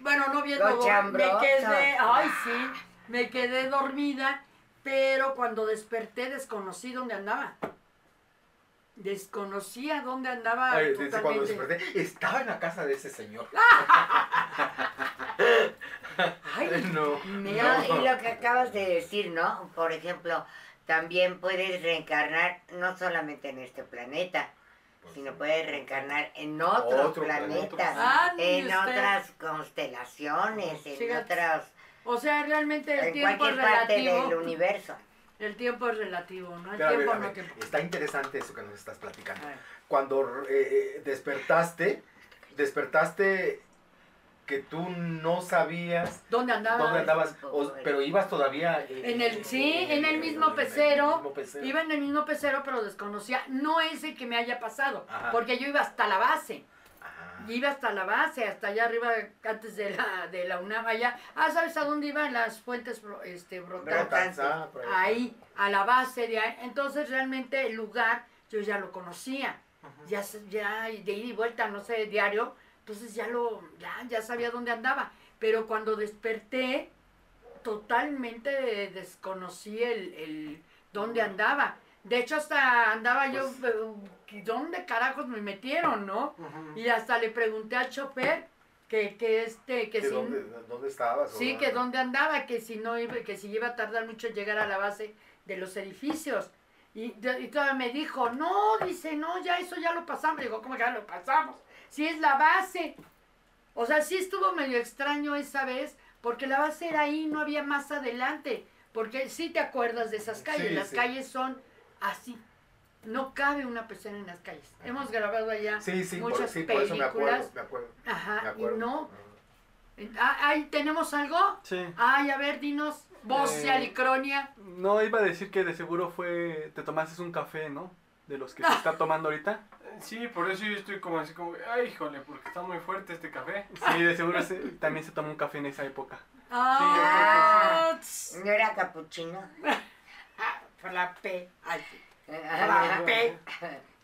Bueno, no viendo, me quedé, ay sí, me quedé dormida, pero cuando desperté desconocí dónde andaba. Desconocía dónde andaba Ay, dice, cuando desperté, estaba en la casa de ese señor. Ay, no. No, y lo que acabas de decir, ¿no? Por ejemplo, también puedes reencarnar no solamente en este planeta, sino puedes reencarnar en otros Otro planetas, planeta. en usted. otras constelaciones, en Fíjate, otros, o sea, realmente el en tiempo cualquier parte del universo. El tiempo es relativo, ¿no? El Pero a ver, tiempo a no ver, tiempo. está interesante eso que nos estás platicando. Cuando eh, eh, despertaste, despertaste que tú no sabías ¿Dónde andaba? dónde andabas, o- pero ibas todavía eh, En el, sí, en el mismo en el pecero. mismo pecero. Iba en el mismo pecero, pero desconocía. No ese que me haya pasado, Ajá. porque yo iba hasta la base. Ajá. Iba hasta la base, hasta allá arriba, antes de la, de la UNAM, allá. Ah, ¿sabes a dónde iban las fuentes este, brotantes? Ah, ahí. A la base de ahí. Entonces, realmente, el lugar, yo ya lo conocía. Ya, ya de ida y vuelta, no sé, diario. Entonces, ya lo, ya, ya sabía dónde andaba. Pero cuando desperté, totalmente desconocí el, el dónde andaba. De hecho, hasta andaba yo, Pues- eh, ¿dónde carajos me metieron, no? Y hasta le pregunté al chofer que, que este, que ¿Que si, dónde, ¿Dónde estabas? sí, que dónde andaba, que si no iba, que si iba a tardar mucho en llegar a la base de los edificios. Y, y todavía me dijo, no, dice, no, ya eso ya lo pasamos. Digo, ¿cómo que ya lo pasamos? Si es la base. O sea, sí estuvo medio extraño esa vez, porque la base era ahí, no había más adelante. Porque sí te acuerdas de esas calles, Sí, las sí. calles son así. No cabe una persona en las calles. Hemos grabado allá Sí, sí, por, muchas sí, por eso me acuerdo, películas. me acuerdo. Ajá, me y acuerdo. no. Ah, Ahí tenemos algo. Sí. Ay, a ver, dinos. Voz Eh, y alicronia. No, iba a decir que de seguro fue. Te tomaste un café, ¿no? De los que se está tomando ahorita. Sí, por eso yo estoy como así como, ay, híjole, porque está muy fuerte este café. Sí, de seguro se- también se tomó un café en esa época. Ah, tss, ¿No era capuchino? frappé. Ay, sí. Ah, Frappé.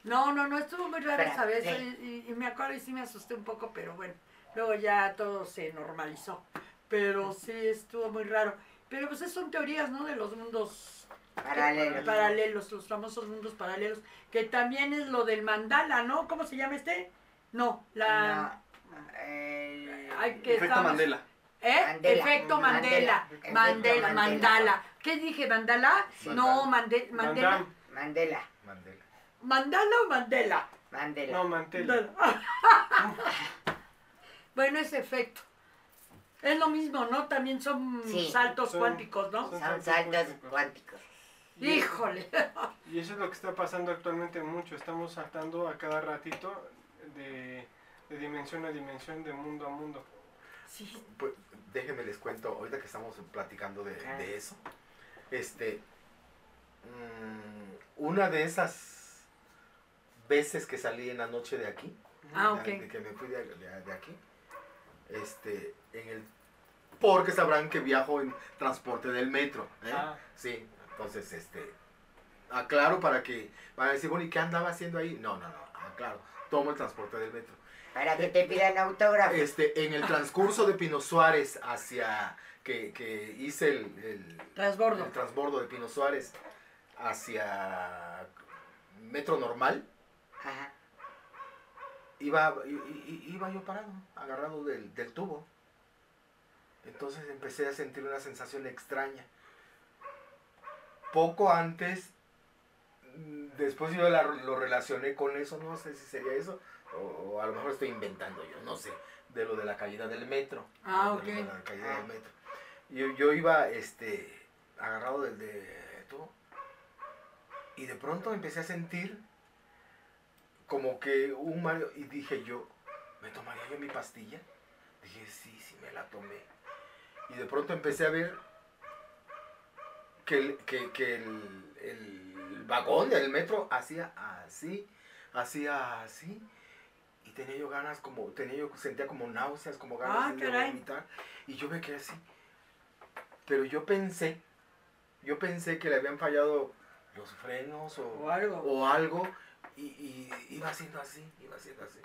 No, no, no, estuvo muy raro esa vez. Frappé. Y, y- y me acuerdo y sí me asusté un poco, pero bueno. Luego ya todo se normalizó. Pero sí estuvo muy raro. Pero pues son teorías, ¿no? De los mundos Paralelos. paralelos, los famosos mundos paralelos. Que también es lo del mandala, ¿no? ¿Cómo se llama este? No, la... No, el- Ay, que Efecto estamos- Mandela. ¿Eh? Mandela. Efecto Mandela. Mandela. Mandela, mandala. ¿Qué dije? ¿Mandala? Sí. No, mande, Mandela. Mandela. Mandela. ¿Mandala o Mandela? Mandela. No. Mandela. bueno, es efecto. Es lo mismo, ¿no? También son Sí. saltos Son- cuánticos, ¿no? son- Son saltos cuánticos. Híjole. Y eso es lo que está pasando actualmente mucho. Estamos saltando a cada ratito de, de dimensión a dimensión, de mundo a mundo. Sí. Pues, déjenme les cuento, ahorita que estamos platicando de, Ah. de eso, este, mm, una de esas veces que salí en la noche de aquí, Ah, de- que me fui de, de- de aquí, este, en el, porque sabrán que viajo en transporte del metro, ¿eh? Ah. Sí, entonces, este, aclaro para que, van a decir, bueno, ¿y qué andaba haciendo ahí? No, no, no, aclaro, tomo el transporte del metro. Para que te pidan autógrafo. Este, en el transcurso de Pino Suárez hacia que, que hice el, el, Transbordo. el transbordo de Pino Suárez hacia metro normal, Ajá. iba, iba yo parado, agarrado del, del tubo. Entonces empecé a sentir una sensación extraña. Poco antes, después yo la- lo relacioné con eso, no sé si sería eso, o, o a lo mejor estoy inventando yo, no sé, de lo de la caída del metro. Ah, de ok. la caída del metro. Yo, yo iba este, agarrado del de tubo y de pronto empecé a sentir como que un mareo y dije yo, ¿me tomaría yo mi pastilla? Dije, sí, sí, me la tomé. Y de pronto empecé a ver que el, que, que el, el vagón del metro hacía así, hacía así. Y tenía yo ganas como, tenía yo, sentía como náuseas, como ganas Ah, de vomitar. Y yo me quedé así. Pero yo pensé, yo pensé que le habían fallado los frenos o, O algo. o algo, Y, y iba haciendo así, iba haciendo así.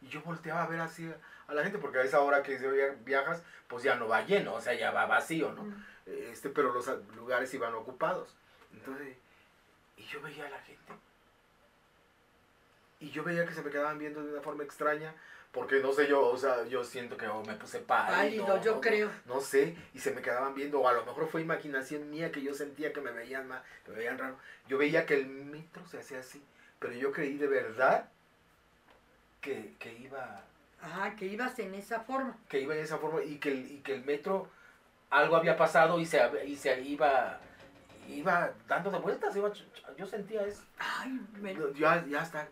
Y yo volteaba a ver así a la gente, porque a esa hora que viajas, pues ya no va lleno, o sea, ya va vacío, ¿no? Mm. Este, pero los lugares iban ocupados. Entonces, y yo veía a la gente. Y yo veía que se me quedaban viendo de una forma extraña, porque no sé yo, o sea, yo siento que oh, me puse pálido. Pálido, yo no, creo. No sé, y se me quedaban viendo, o a lo mejor fue imaginación mía que yo sentía que me veían mal, que me veían raro. Yo veía que el metro se hacía así, pero yo creí de verdad que, que iba Ajá, que ibas en esa forma. que iba en esa forma y que el, y que el metro algo había pasado y se, y se iba iba dando de vueltas iba yo sentía eso Ay, me- ya, ya hasta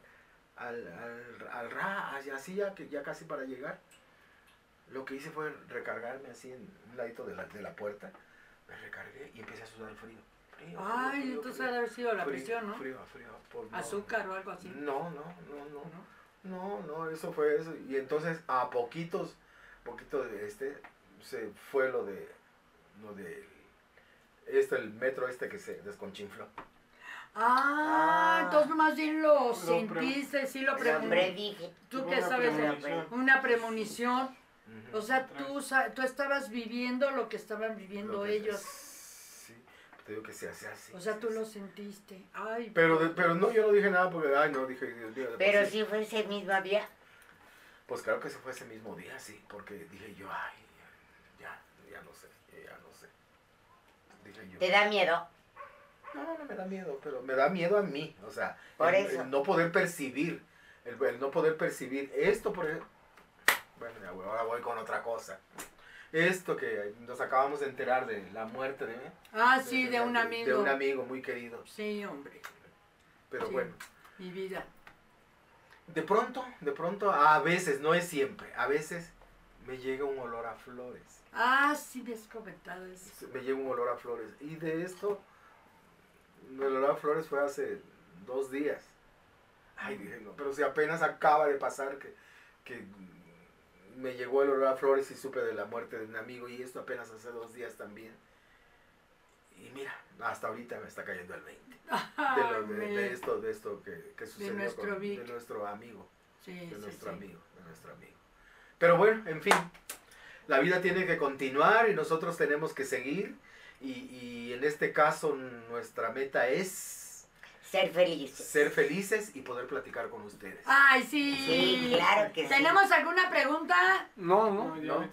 al, al, al ra así ya que ya casi para llegar lo que hice fue recargarme así en un ladito de la, de la puerta me recargué y empecé a sudar frío frío, frío, Ay, frío, entonces haber sido la presión, ¿no? frío, frío, por no- Azúcar o algo así. no no no no ¿no? no, no, eso fue eso. Y entonces a poquitos, poquito de este, se fue lo de, lo de, este, el metro este que se desconchinfló. Ah, Ah. entonces más bien lo, Lo sentiste, sí lo predije. ¿Tú qué una sabes? premonición. Una premonición. O sea, tú, tú estabas viviendo lo que estaban viviendo que- ellos. Sí, te digo que se hace así. O sea, tú lo sentiste. Ay, Pero, de- pero no, yo no dije nada porque, ay, no, dije, Dios mío. Pero sí. si fue ese mismo día. Pues claro que se fue ese mismo día, sí, porque dije yo, ay, ya, ya no sé, ya no sé. Dije yo. ¿Te da miedo? No, no me da miedo, pero me da miedo a mí, o sea, Por el, eso. el no poder percibir, el, el no poder percibir esto, por ejemplo, bueno, ya voy- ahora voy con otra cosa. Esto que nos acabamos de enterar de la muerte de, ah, sí, de un de amigo. un amigo muy querido, Sí, hombre, pero Sí. bueno, mi vida. de pronto, de pronto, a veces, no es siempre, a veces me llega un olor a flores. Ah, sí, me has comentado eso. me llega un olor a flores. Y de esto, el olor a flores fue hace dos días. Ay, dije, no, pero si apenas acaba de pasar que, que me llegó el olor a flores y supe de la muerte de un amigo y esto apenas hace dos días también. Y mira, hasta ahorita me está cayendo el 20. De, Ay, lo- de- me- de esto, de esto que, que sucedió nuestro con- de nuestro amigo Sí, de sí, nuestro sí. amigo, de nuestro amigo. Pero bueno, en fin, la vida tiene que continuar y nosotros tenemos que seguir y, y en este caso nuestra meta es Ser feliz. ser felices y poder platicar con ustedes. Ay, sí. Sí, claro que sí. ¿Tenemos alguna pregunta? No, no. No,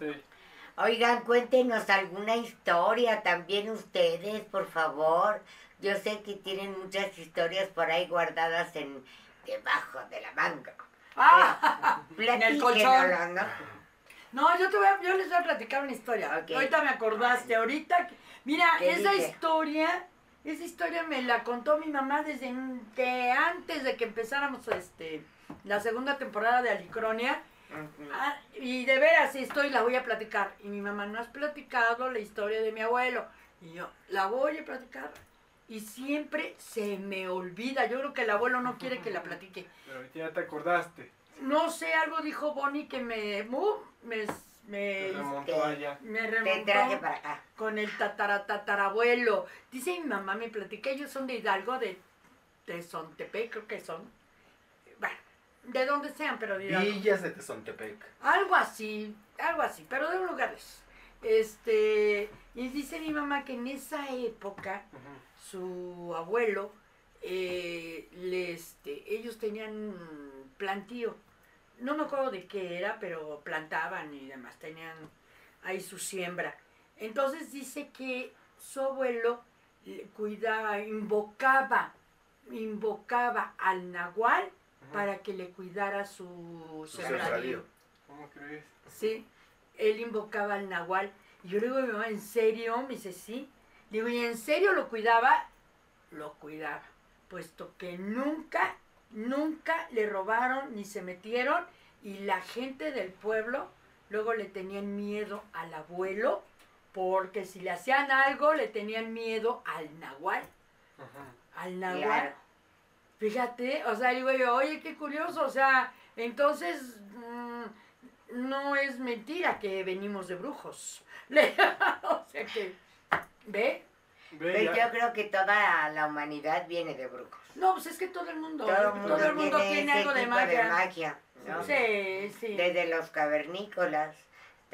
Oigan, cuéntenos alguna historia también ustedes, por favor. Yo sé que tienen muchas historias por ahí guardadas en debajo de la manga. Ah, en el colchón. ¿no? No, yo, te voy a- yo les voy a platicar una historia. Ahorita me acordaste, ahorita. que- Mira, ¿Qué esa historia, esa historia me la contó mi mamá desde an- de antes de que empezáramos este, la segunda temporada de Alicronia. Ah, y de veras, estoy, la voy a platicar. Y mi mamá no has platicado la historia de mi abuelo. Y yo, la voy a platicar. Y siempre se me olvida. Yo creo que el abuelo no quiere que la platique. Pero ahorita ya te acordaste. No sé, algo dijo Bonnie que me, uh, me, me, Te remontó allá. me Te remontó traje para acá. con el tatara, tatarabuelo. Dice mi mamá, me platica, ellos son de Hidalgo, de, de Sontepec, creo que son. Bueno, de donde sean, pero de Hidalgo. Villas de Tezontepec. Algo así, algo así, pero de un lugar de esos. Este, y dice mi mamá que en esa época su abuelo, eh, le, este, ellos tenían plantío. No me acuerdo de qué era, pero plantaban y demás, tenían ahí su siembra. Entonces dice que su abuelo le cuidaba, invocaba, invocaba al nahual para que le cuidara su Su sembradío. sembradío. ¿Cómo crees? Sí, él invocaba al nahual. Y yo le digo a mi mamá, ¿en serio? Me dice, sí. Le digo, ¿y en serio lo cuidaba? Lo cuidaba. Puesto que nunca, nunca le robaron ni se metieron. Y la gente del pueblo luego le tenían miedo al abuelo. Porque si le hacían algo, le tenían miedo al nahual. Al nahual. Claro. Fíjate, o sea, digo yo, oye, qué curioso, o sea, entonces mm, no es mentira que venimos de brujos. O sea que, ¿ve? Pues yo creo que toda la humanidad viene de brujos. No, pues es que todo el mundo, Todo el todo, mundo, el mundo tiene, algo de magia. magia, ¿no? Sí, sí. Desde los cavernícolas,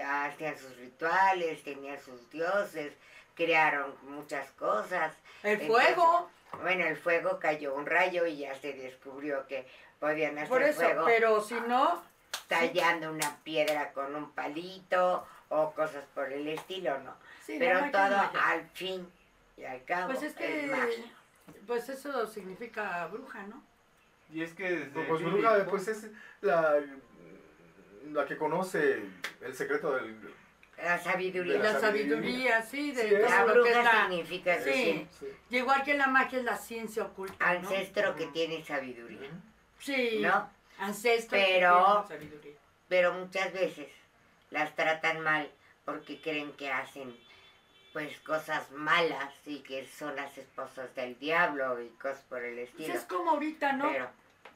hacían sus rituales, tenían sus dioses, crearon muchas cosas. El Entonces, fuego, Bueno, el fuego cayó un rayo y ya se descubrió que podían hacer por eso, fuego pero si no, tallando una piedra con un palito o cosas por el estilo, ¿no? sí, Pero todo al fin y al cabo Pues es que, magia. pues eso significa bruja, ¿no? Y es que desde Pues bíblico- bruja, pues es la, la que conoce el secreto del... La sabiduría. De La la sabiduría, sí, de Sí, La que bruja la- significa Sí. decir Sí. y igual que la magia es la ciencia oculta, ¿no? ancestro que tiene sabiduría, Sí, ¿no? Ancestro. que Pero- sabiduría. Pero muchas veces las tratan mal porque creen que hacen pues cosas malas y que son las esposas del diablo y cosas por el Pues estilo. es como ahorita, ¿no? Pero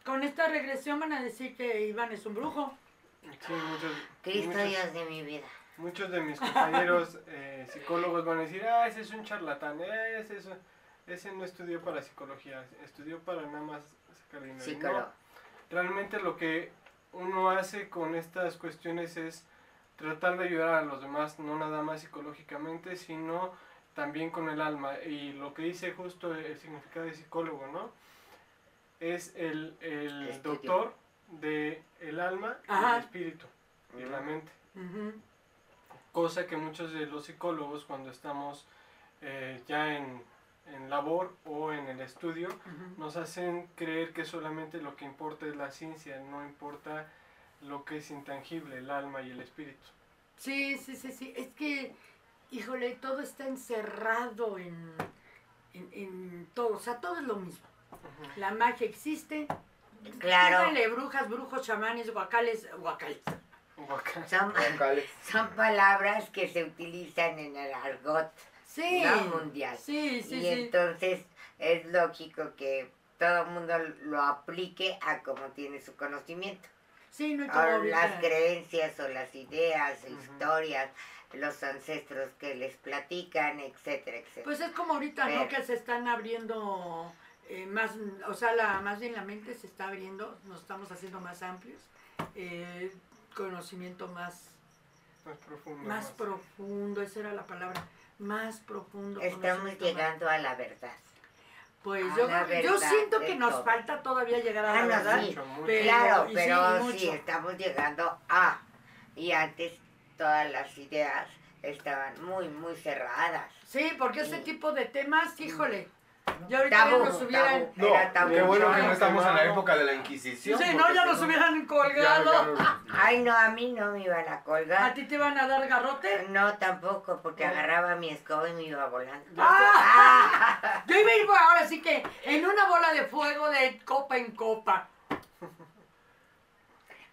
Con esta regresión van a decir que Iván es un brujo. Sí, muchos, Cristo muchos- Dios de mi vida. Muchos de mis compañeros eh, psicólogos van a decir, ah, ese es un charlatán, ese, es- ese no estudió para psicología, estudió para nada más sacar dinero. No, Psicólogo. Realmente lo que uno hace con estas cuestiones es tratar de ayudar a los demás, no nada más psicológicamente, sino también con el alma. Y lo que dice justo el significado de psicólogo, ¿no? Es el, el doctor del el alma y Ajá. el espíritu y la mente. Cosa que muchos de los psicólogos cuando estamos eh, ya en, en labor o en el estudio nos hacen creer que solamente lo que importa es la ciencia, no importa lo que es intangible, el alma y el espíritu. Sí, sí, sí, sí. Es que, híjole, todo está encerrado en, en, en todo. O sea, todo es lo mismo. La magia existe. Claro. Díganle brujas, brujos, chamanes, guacales, guacales. Guaca- Son, Vocales. son palabras que se utilizan en el argot Sí. ¿no? mundial. Sí, sí, y sí. entonces es lógico que todo el mundo lo aplique a como tiene su conocimiento. Sí, no O las creencias o las ideas, historias, los ancestros que les platican, etcétera, etcétera. Pues es como ahorita, ¿no? Que se están abriendo eh, más, o sea, la, más bien la mente se está abriendo, nos estamos haciendo más amplios, eh, conocimiento más, más profundo. más más- profundo, esa era la palabra, más profundo. Estamos llegando a la verdad. Pues yo, la creo que- yo siento que nos todo. falta todavía llegar a Ah, la no, verdad. sí. Mucho, mucho. Pero- claro, y pero sí, estamos llegando a. Y antes todas las ideas estaban muy, muy cerradas. Sí, porque ese Sí. tipo de temas, híjole, yo ahorita ya Tabú, nos hubieran... tabú, No, era tabú. qué bueno que no estamos en la época de la Inquisición. Sí, no, ya nos hubieran colgado. ya- ya no- Ay, no, a mí no me iban a ¿A colgar. ti te van a dar garrote? No, tampoco, porque No. agarraba mi escoba y me iba volando. ¡Ah! Yo iba a ir ahora sí que en una bola de fuego de copa en copa.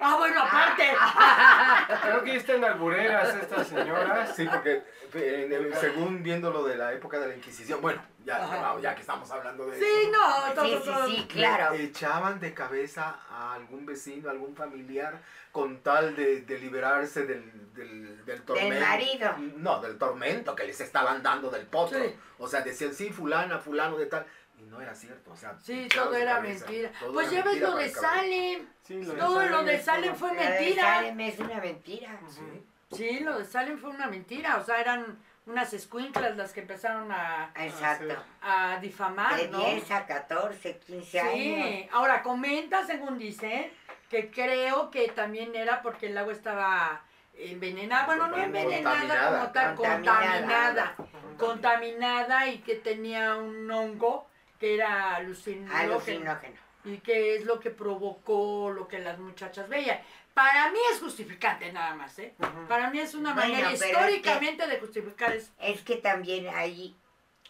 Ah, bueno, aparte. Creo que ya están albureras estas señoras. Sí, porque eh, según viendo lo de la época de la Inquisición, bueno, ya, ya que estamos hablando de Sí, eso. no, todo, Sí, sí, todo. sí, claro. Echaban de cabeza a algún vecino, a algún familiar, con tal de, de liberarse del, del, del tormento. Del marido. No, del tormento que les estaban dando del potro. Sí. O sea, decían, sí, fulana, fulano de tal. Y no era cierto. O sea, Sí, todo de era cabeza. mentira. Todo Pues era ya ves mentira lo de. Sí, Salem. lo de Todo lo de Salem fue La de mentira. Salem es una mentira. Sí. Sí, lo de Salem fue una mentira. O sea, eran unas escuinclas las que empezaron a, Exacto. a difamar, De ¿no? 10 a 14, 15 años. Sí, ahora comenta, según dice, que creo que también era porque el agua estaba envenenada, bueno, no envenenada como tal, Contaminada. contaminada, contaminada y que tenía un hongo que era alucinógeno Alucinógeno. y que es lo que provocó lo que las muchachas veían. Para mí es justificante nada más, ¿eh? Para mí es una Bueno, manera es históricamente de justificar eso. Es que también ahí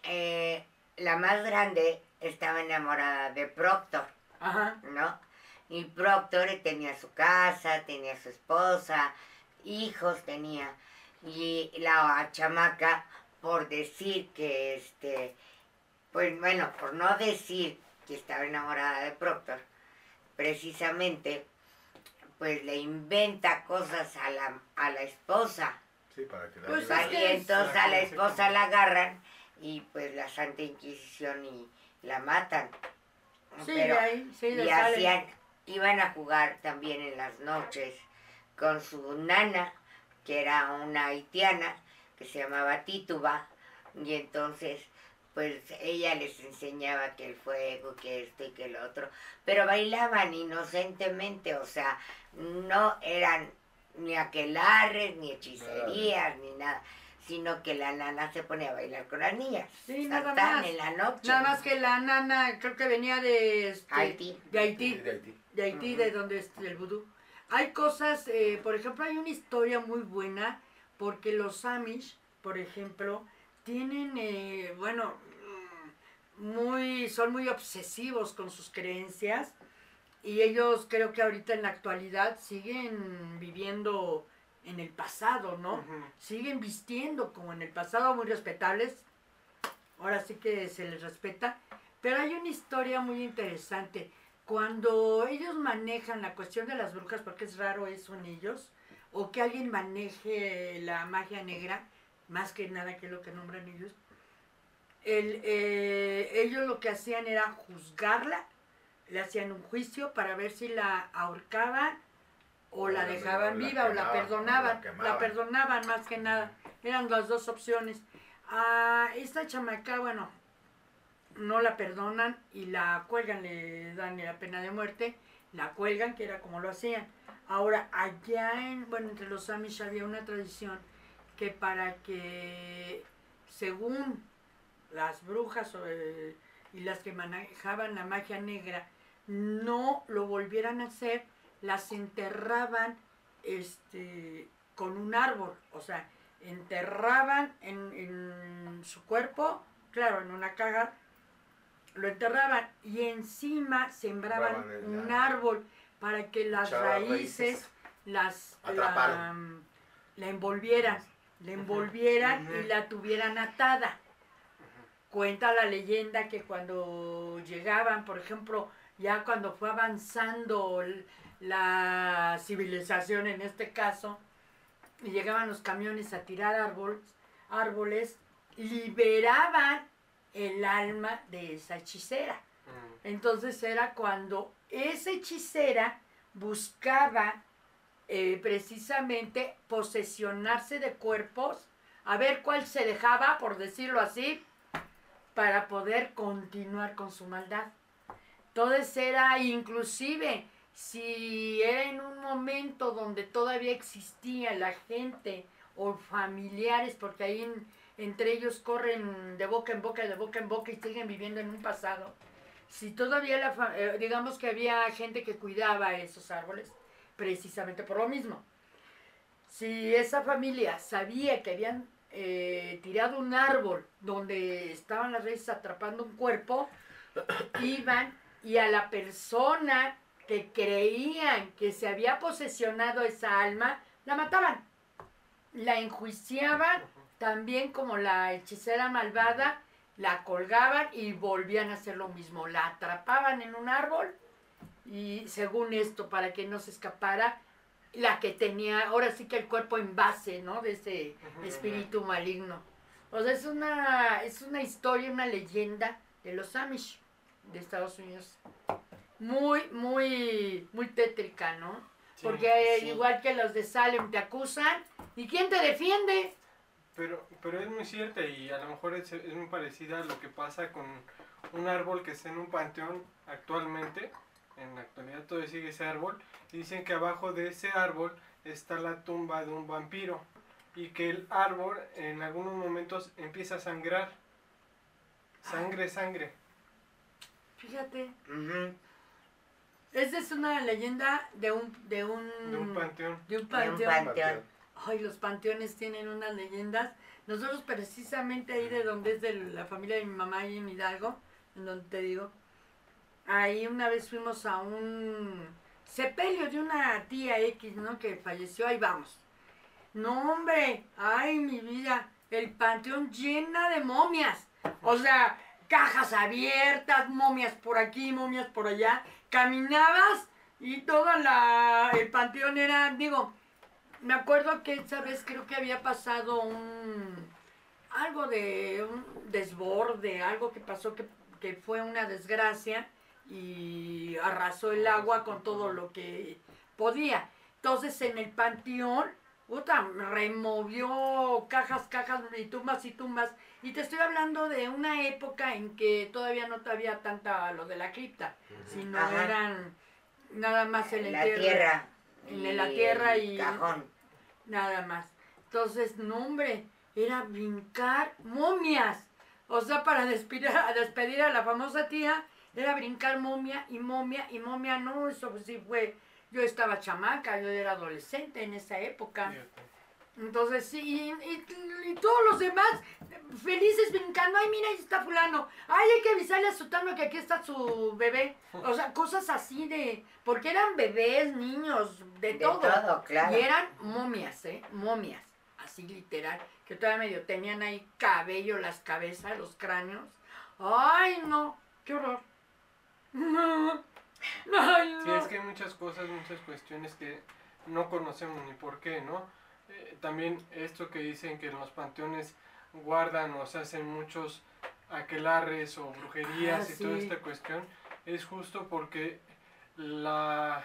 eh, la más grande estaba enamorada de Proctor, Ajá. ¿no? Y Proctor tenía su casa, tenía su esposa, hijos tenía. Y la chamaca, por decir que este, pues bueno, por no decir que estaba enamorada de Proctor, precisamente, pues le inventa cosas a la, a la esposa. Sí, para que la Pues liberen. es que y entonces a la esposa la agarran y pues la Santa Inquisición y la matan. Sí, Pero- de ahí, sí, de y hacían, iban a jugar también en las noches con su nana, que era una haitiana, que se llamaba Tituba, y entonces pues ella les enseñaba que el fuego, que esto y que lo otro, pero bailaban inocentemente, o sea, no eran ni aquelarres, ni hechicerías, ni nada, sino que la nana se ponía a bailar con las niñas. Sí, nada más. en la noche. Nada más que la nana, creo que venía de, este, Haití. de Haití. De Haití. de Haití, de donde es el vudú. Hay cosas, eh, por ejemplo, hay una historia muy buena porque los Amish, por ejemplo, tienen, eh, bueno, muy, son muy obsesivos con sus creencias y ellos creo que ahorita en la actualidad siguen viviendo en el pasado, ¿no? Ujú. siguen vistiendo como en el pasado, muy respetables. Ahora sí que se les respeta. Pero hay una historia muy interesante. Cuando ellos manejan la cuestión de las brujas, porque es raro eso en ellos, o que alguien maneje la magia negra, más que nada que es lo que nombran ellos, el, eh, ellos lo que hacían era juzgarla, le hacían un juicio para ver si la ahorcaban o la O la- dejaban la viva o la perdonaban. o la La, perdonaban más que nada. Eran las dos opciones. A esta chamaca, bueno, no la perdonan y la cuelgan, le dan la pena de muerte, la cuelgan, que era como lo hacían. Ahora, allá en, bueno, entre los Amish había una tradición que para que, según las brujas o, eh, y las que manejaban la magia negra, no lo volvieran a hacer, las enterraban este, con un árbol, o sea, enterraban en, en su cuerpo, claro, en una caja, lo enterraban y encima sembraban un árbol. para que las raíces las la, envolvieran, la envolvieran y la tuvieran atada. Cuenta la leyenda que cuando llegaban, por ejemplo, ya cuando fue avanzando la civilización en este caso, y llegaban los camiones a tirar árboles, árboles, liberaban el alma de esa hechicera. Mm. Entonces era cuando esa hechicera buscaba eh, precisamente posesionarse de cuerpos, a ver cuál se dejaba, por decirlo así, para poder continuar con su maldad. Entonces era inclusive, si era en un momento donde todavía existía la gente o familiares, porque ahí en- entre ellos corren de boca en boca, de boca en boca y siguen viviendo en un pasado. Si todavía, la eh, digamos que había gente que cuidaba esos árboles, precisamente por lo mismo. Si esa familia sabía que habían eh, tirado un árbol donde estaban las raíces atrapando un cuerpo, iban y a la persona que creían que se había posesionado esa alma, la mataban. La enjuiciaban también como la hechicera malvada, la colgaban y volvían a hacer lo mismo. La atrapaban en un árbol y según esto, para que no se escapara, la que tenía, ahora sí que el cuerpo en base, ¿no? De ese espíritu maligno. O sea, es una, es una historia, una leyenda de los Amish de Estados Unidos. Muy, muy, muy tétrica, ¿no? Sí. Porque sí. igual que los de Salem te acusan, ¿y quién te defiende? Pero, pero es muy cierta y a lo mejor es, es muy parecida a lo que pasa con un árbol que está en un panteón actualmente. En la actualidad todavía sigue ese árbol. Y dicen que abajo de ese árbol está la tumba de un vampiro. Y que el árbol en algunos momentos empieza a sangrar. Sangre, sangre. Fíjate, Ujú. esa es una leyenda de un, de un, De un panteón. de un De un panteón. panteón. Ay, los panteones tienen unas leyendas. Nosotros precisamente ahí de donde es de la familia de mi mamá y en Hidalgo, en donde te digo, ahí una vez fuimos a un sepelio de una tía X, ¿no? Que falleció, ahí vamos. No, hombre, ay, mi vida, el panteón llena de momias. O sea, cajas abiertas, momias por aquí, momias por allá. Caminabas y todo la, el panteón era, digo, me acuerdo que esa vez creo que había pasado un, algo de un desborde, algo que pasó que, que fue una desgracia y arrasó el agua con todo lo que podía. Entonces en el panteón, puta, removió cajas, cajas y tumbas y tumbas. Y te estoy hablando de una época en que todavía no había tanta lo de la cripta, sino Ajá. eran nada más el La entierro, tierra. En la tierra y- Cajón. nada más. Entonces, no hombre, era brincar momias. O sea, para despedir a, despedir a la famosa tía, era brincar momia y momia y momia. No, eso sí fue. Yo estaba chamaca, yo era adolescente en esa época. Entonces, sí, y, y- y todos los demás felices brincando. Ay, mira, ahí está fulano. Ay, hay que avisarle a Sutano que aquí está su bebé. O sea, cosas así de... Porque eran bebés, niños, de, De todo. todo, claro. Y eran momias, ¿eh? Momias. Así literal. Que todavía medio tenían ahí cabello, las cabezas, los cráneos. Ay, no. Qué horror. No. Ay, no. Sí, es que hay muchas cosas, muchas cuestiones que no conocemos ni por qué, ¿no? Eh, también esto que dicen que en los panteones guardan o se hacen muchos aquelarres o brujerías Ah, y toda esta cuestión, es justo porque la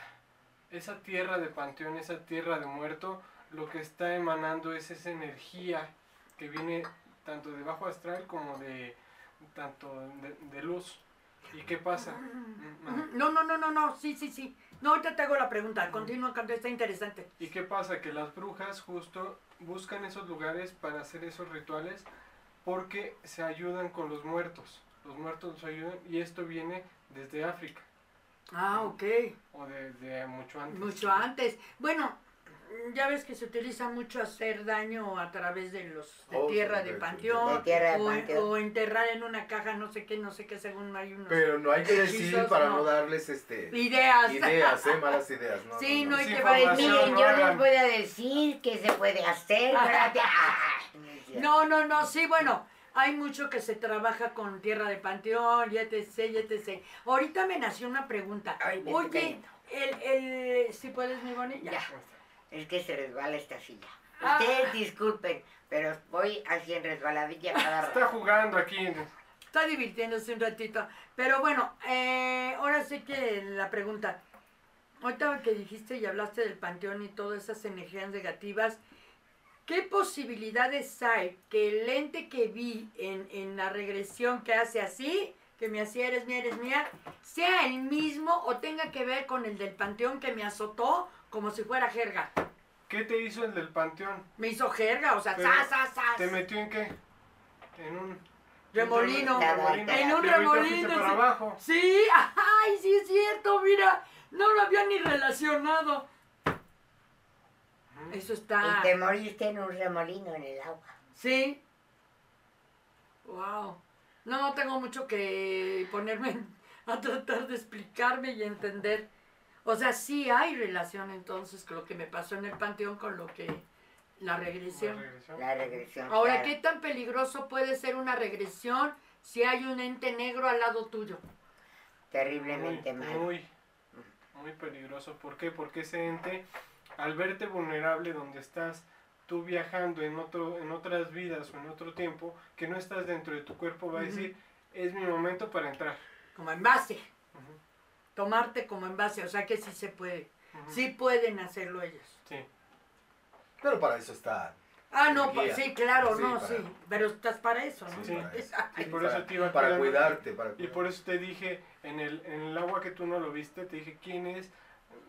esa tierra de panteón, esa tierra de muerto, lo que está emanando es esa energía que viene tanto de bajo astral como de tanto de, de luz. ¿Y qué pasa? No, no, no, no, no, sí, sí, sí. No, ahorita te hago la pregunta. Continúa, está interesante. ¿Y qué pasa? Que las brujas justo buscan esos lugares para hacer esos rituales porque se ayudan con los muertos. Los muertos nos ayudan y esto viene desde África Ah, ok. o desde mucho antes. Mucho antes. Bueno, ya ves que se utiliza mucho hacer daño a través de los de Oh, tierra de panteón, de tierra de o, panteón. o enterrar en una caja no sé qué, no sé qué, según hay unos Pero no hay que decir para no. no darles este ideas. ideas, eh, malas ideas. No, Sí, no hay Sí, que Pues miren, no yo les voy a decir qué se puede hacer. no. No, no, no, sí, bueno, hay mucho que se trabaja con tierra de panteón, y etc, y etc. Ahorita me nació una pregunta. Ay, Oye, el, el, si puedes, mi Bonnie, ya. Es que se resbala esta silla. Ah. Ustedes disculpen, pero voy así en resbaladilla cada Está rato. jugando aquí. Está divirtiéndose un ratito. Pero bueno, eh, ahora sí que la pregunta. Ahorita que dijiste y hablaste del panteón y todas esas energías negativas, ¿qué posibilidades hay que el ente que vi en, en la regresión que hace así, que me hacía eres mía, eres mía, sea el mismo o tenga que ver con el del panteón que me azotó como si fuera jerga? ¿Qué te hizo el del panteón? Me hizo jerga, o sea, Pero, ¡zas, zas, zas! ¿Te metió en qué? En un Remolino. En un remolino, para abajo. Sí, ay, sí es cierto, mira, no lo había ni relacionado. Eso está. Y te moriste en un remolino en el agua. Sí. Wow. No tengo mucho que ponerme a tratar de explicarme y entender. O sea, sí hay relación entonces con lo que me pasó en el panteón con lo que la La regresión. La regresión. Ahora, claro. ¿qué tan peligroso puede ser una regresión si hay un ente negro al lado tuyo? Terriblemente muy, mal. Muy, muy peligroso. ¿Por qué? Porque ese ente, al verte vulnerable donde estás, tú viajando en, otro, en otras vidas o en otro tiempo, que no estás dentro de tu cuerpo, va a decir, es mi momento para entrar. Como envase. Ujú, tomarte como envase, o sea que sí se puede, sí pueden hacerlo ellos. Sí. Pero para eso está. Ah, no, pues sí, claro, Sí, no, para- sí, pero estás para eso, ¿no? Sí. para eso. Y por eso te iba para cuidando. cuidarte, para Y cuidarte. por eso te dije, en el, en el agua que tú no lo viste, te dije, ¿quién es?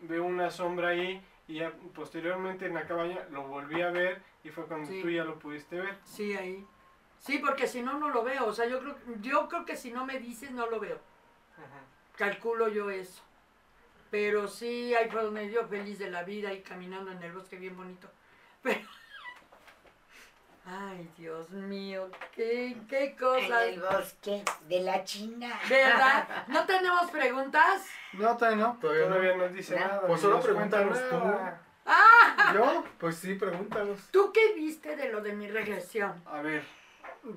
Veo una sombra ahí y ya posteriormente en la cabaña lo volví a ver y fue cuando Sí. tú ya lo pudiste ver. Sí, ahí. Sí, porque si no, no lo veo, o sea, yo creo, yo creo que si no me dices, no lo veo, Ujú. Calculo yo eso. Pero sí, ahí fue donde yo feliz de la vida y caminando en el bosque bien bonito. Pero... Ay, Dios mío, qué, qué En cosas. el bosque de la China. ¿Verdad? ¿No tenemos preguntas? No, todavía no. Todavía no. Todavía no dice Nah. nada. Pues solo nos pregúntanos tú. nada. ¿Yo? Pues sí, pregúntanos. ¿Tú qué viste de lo de mi regresión? A ver,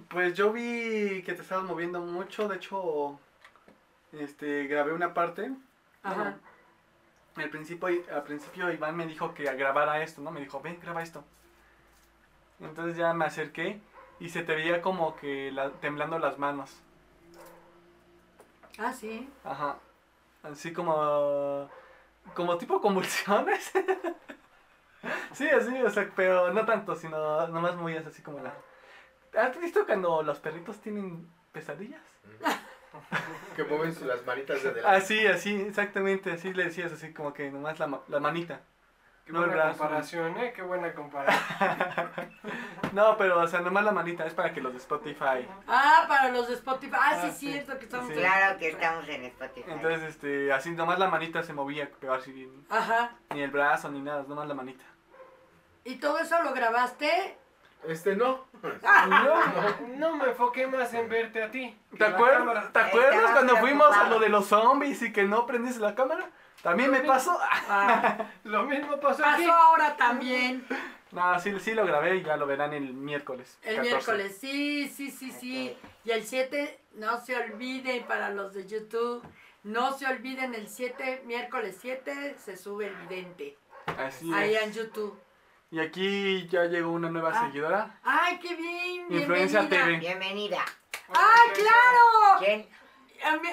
Pues yo vi que te estabas moviendo mucho, de hecho, este, grabé una parte. Ajá. Bueno, al principio, al principio Iván me dijo que grabara esto, ¿no? Me dijo, ven, graba esto. Entonces ya me acerqué y se te veía como que la- temblando las manos. Ah, sí. Ajá. Así como. Como tipo convulsiones. sí, así, o sea, pero no tanto, sino nomás movías así como la. ¿Has visto cuando los perritos tienen pesadillas? Que mueven su- las manitas de adelante. Así, así, exactamente, así le decías, así como que nomás la, la manita. Qué No el buena brazo. comparación, ¿eh? Qué buena comparación. No, pero, o sea, nomás la manita, es para que los de Spotify. Ah, para los de Spotify. Ah, sí, Ah, sí. cierto que estamos. Sí. Claro que estamos en Spotify. Entonces, este, así nomás la manita se movía, pero así, Ajá. ni el brazo ni nada, nomás la manita. ¿Y todo eso lo grabaste? Este no. No, no me enfoqué más en verte a ti. ¿Te acuerdas. ¿te acuerdas cuando fuimos a lo de los zombies y que no prendiste la cámara? También me pasó. Ah, Lo mismo pasó aquí. pasó ahora también. No, sí, sí lo grabé y ya lo verán el miércoles. El 14. miércoles, sí, sí, sí, sí. Y el 7, no se olviden para los de YouTube, no se olviden el 7, miércoles 7, se sube el vidente. Así Ahí es. en YouTube. Y aquí ya llegó una nueva Ah. seguidora. ¡Ay, qué bien! Influencia bienvenida. TV. Bienvenida. ¡Ay, claro! ¿Quién?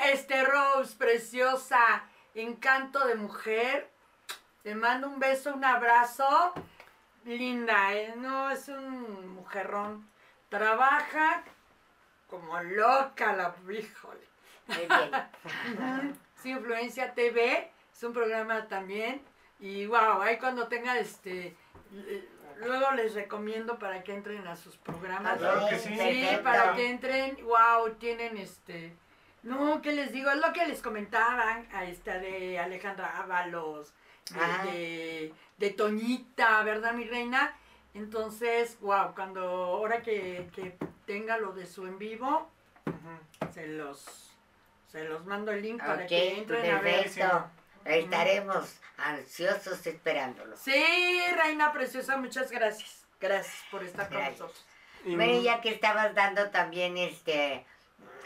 Este Rose, preciosa, encanto de mujer. Te mando un beso, un abrazo. Linda, ¿eh? no es un mujerrón. Trabaja como loca la híjole. Muy bien. Sí, Influencia TV, es un programa también. Y wow, ahí cuando tenga este. Eh, Luego les recomiendo para que entren a sus programas. Claro que sí. Sí, para que entren, wow, tienen este. No, ¿qué les digo? Es lo que les comentaban a esta de Alejandra Ábalos, Ajá. de, de, de Toñita, ¿verdad, mi reina? Entonces, wow, cuando ahora que, que tenga lo de su en vivo, se los, se los mando el link para que entren a ver. Estaremos ansiosos esperándolo. Sí, reina preciosa, muchas gracias. Gracias por estar con Gracias. nosotros. Y- Bueno, ya que estabas dando también este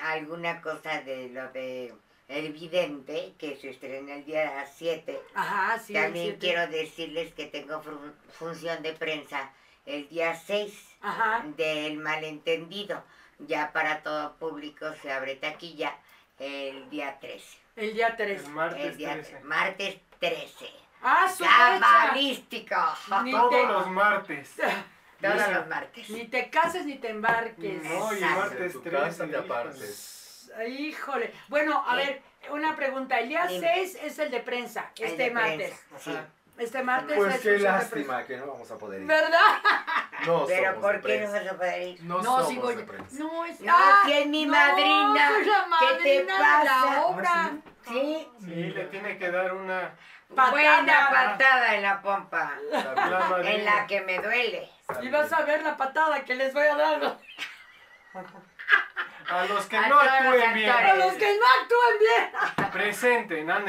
alguna cosa de lo de El Vidente, que se estrena el día 7, Ajá, sí. el también siete. quiero decirles que tengo fun- función de prensa el día 6 Ajá. del malentendido. Ya para todo público se abre taquilla el día 13. El día 3. El martes El día 13. martes 13. Ah, su. ¡Cabalístico! Todos te- los martes. Todos los martes. Ni te cases ni te embarques. No, y martes En tu 13. casa te híjole. apartes. Híjole. Bueno, a Sí. ver, una pregunta. El día Dime. 6 es el de prensa, El este de martes. prensa, Sí. Este martes Pues es qué lástima que no vamos a poder ir. prensa. ¿Verdad? No Pero somos ¿por de qué no vas a poder ir? No, No, somos sigo de yo. prensa. No, es No, ah, si es mi no, madrina. soy la ¿Qué te madrina de pasa? la obra. ¿Sí? Sí, le tiene que dar una. Patada. Buena patada en la pompa. La madrina. En la que me duele. Y vas a ver la patada que les voy a dar A los que A no actúen bien. a los que no actúen bien. Presente, no,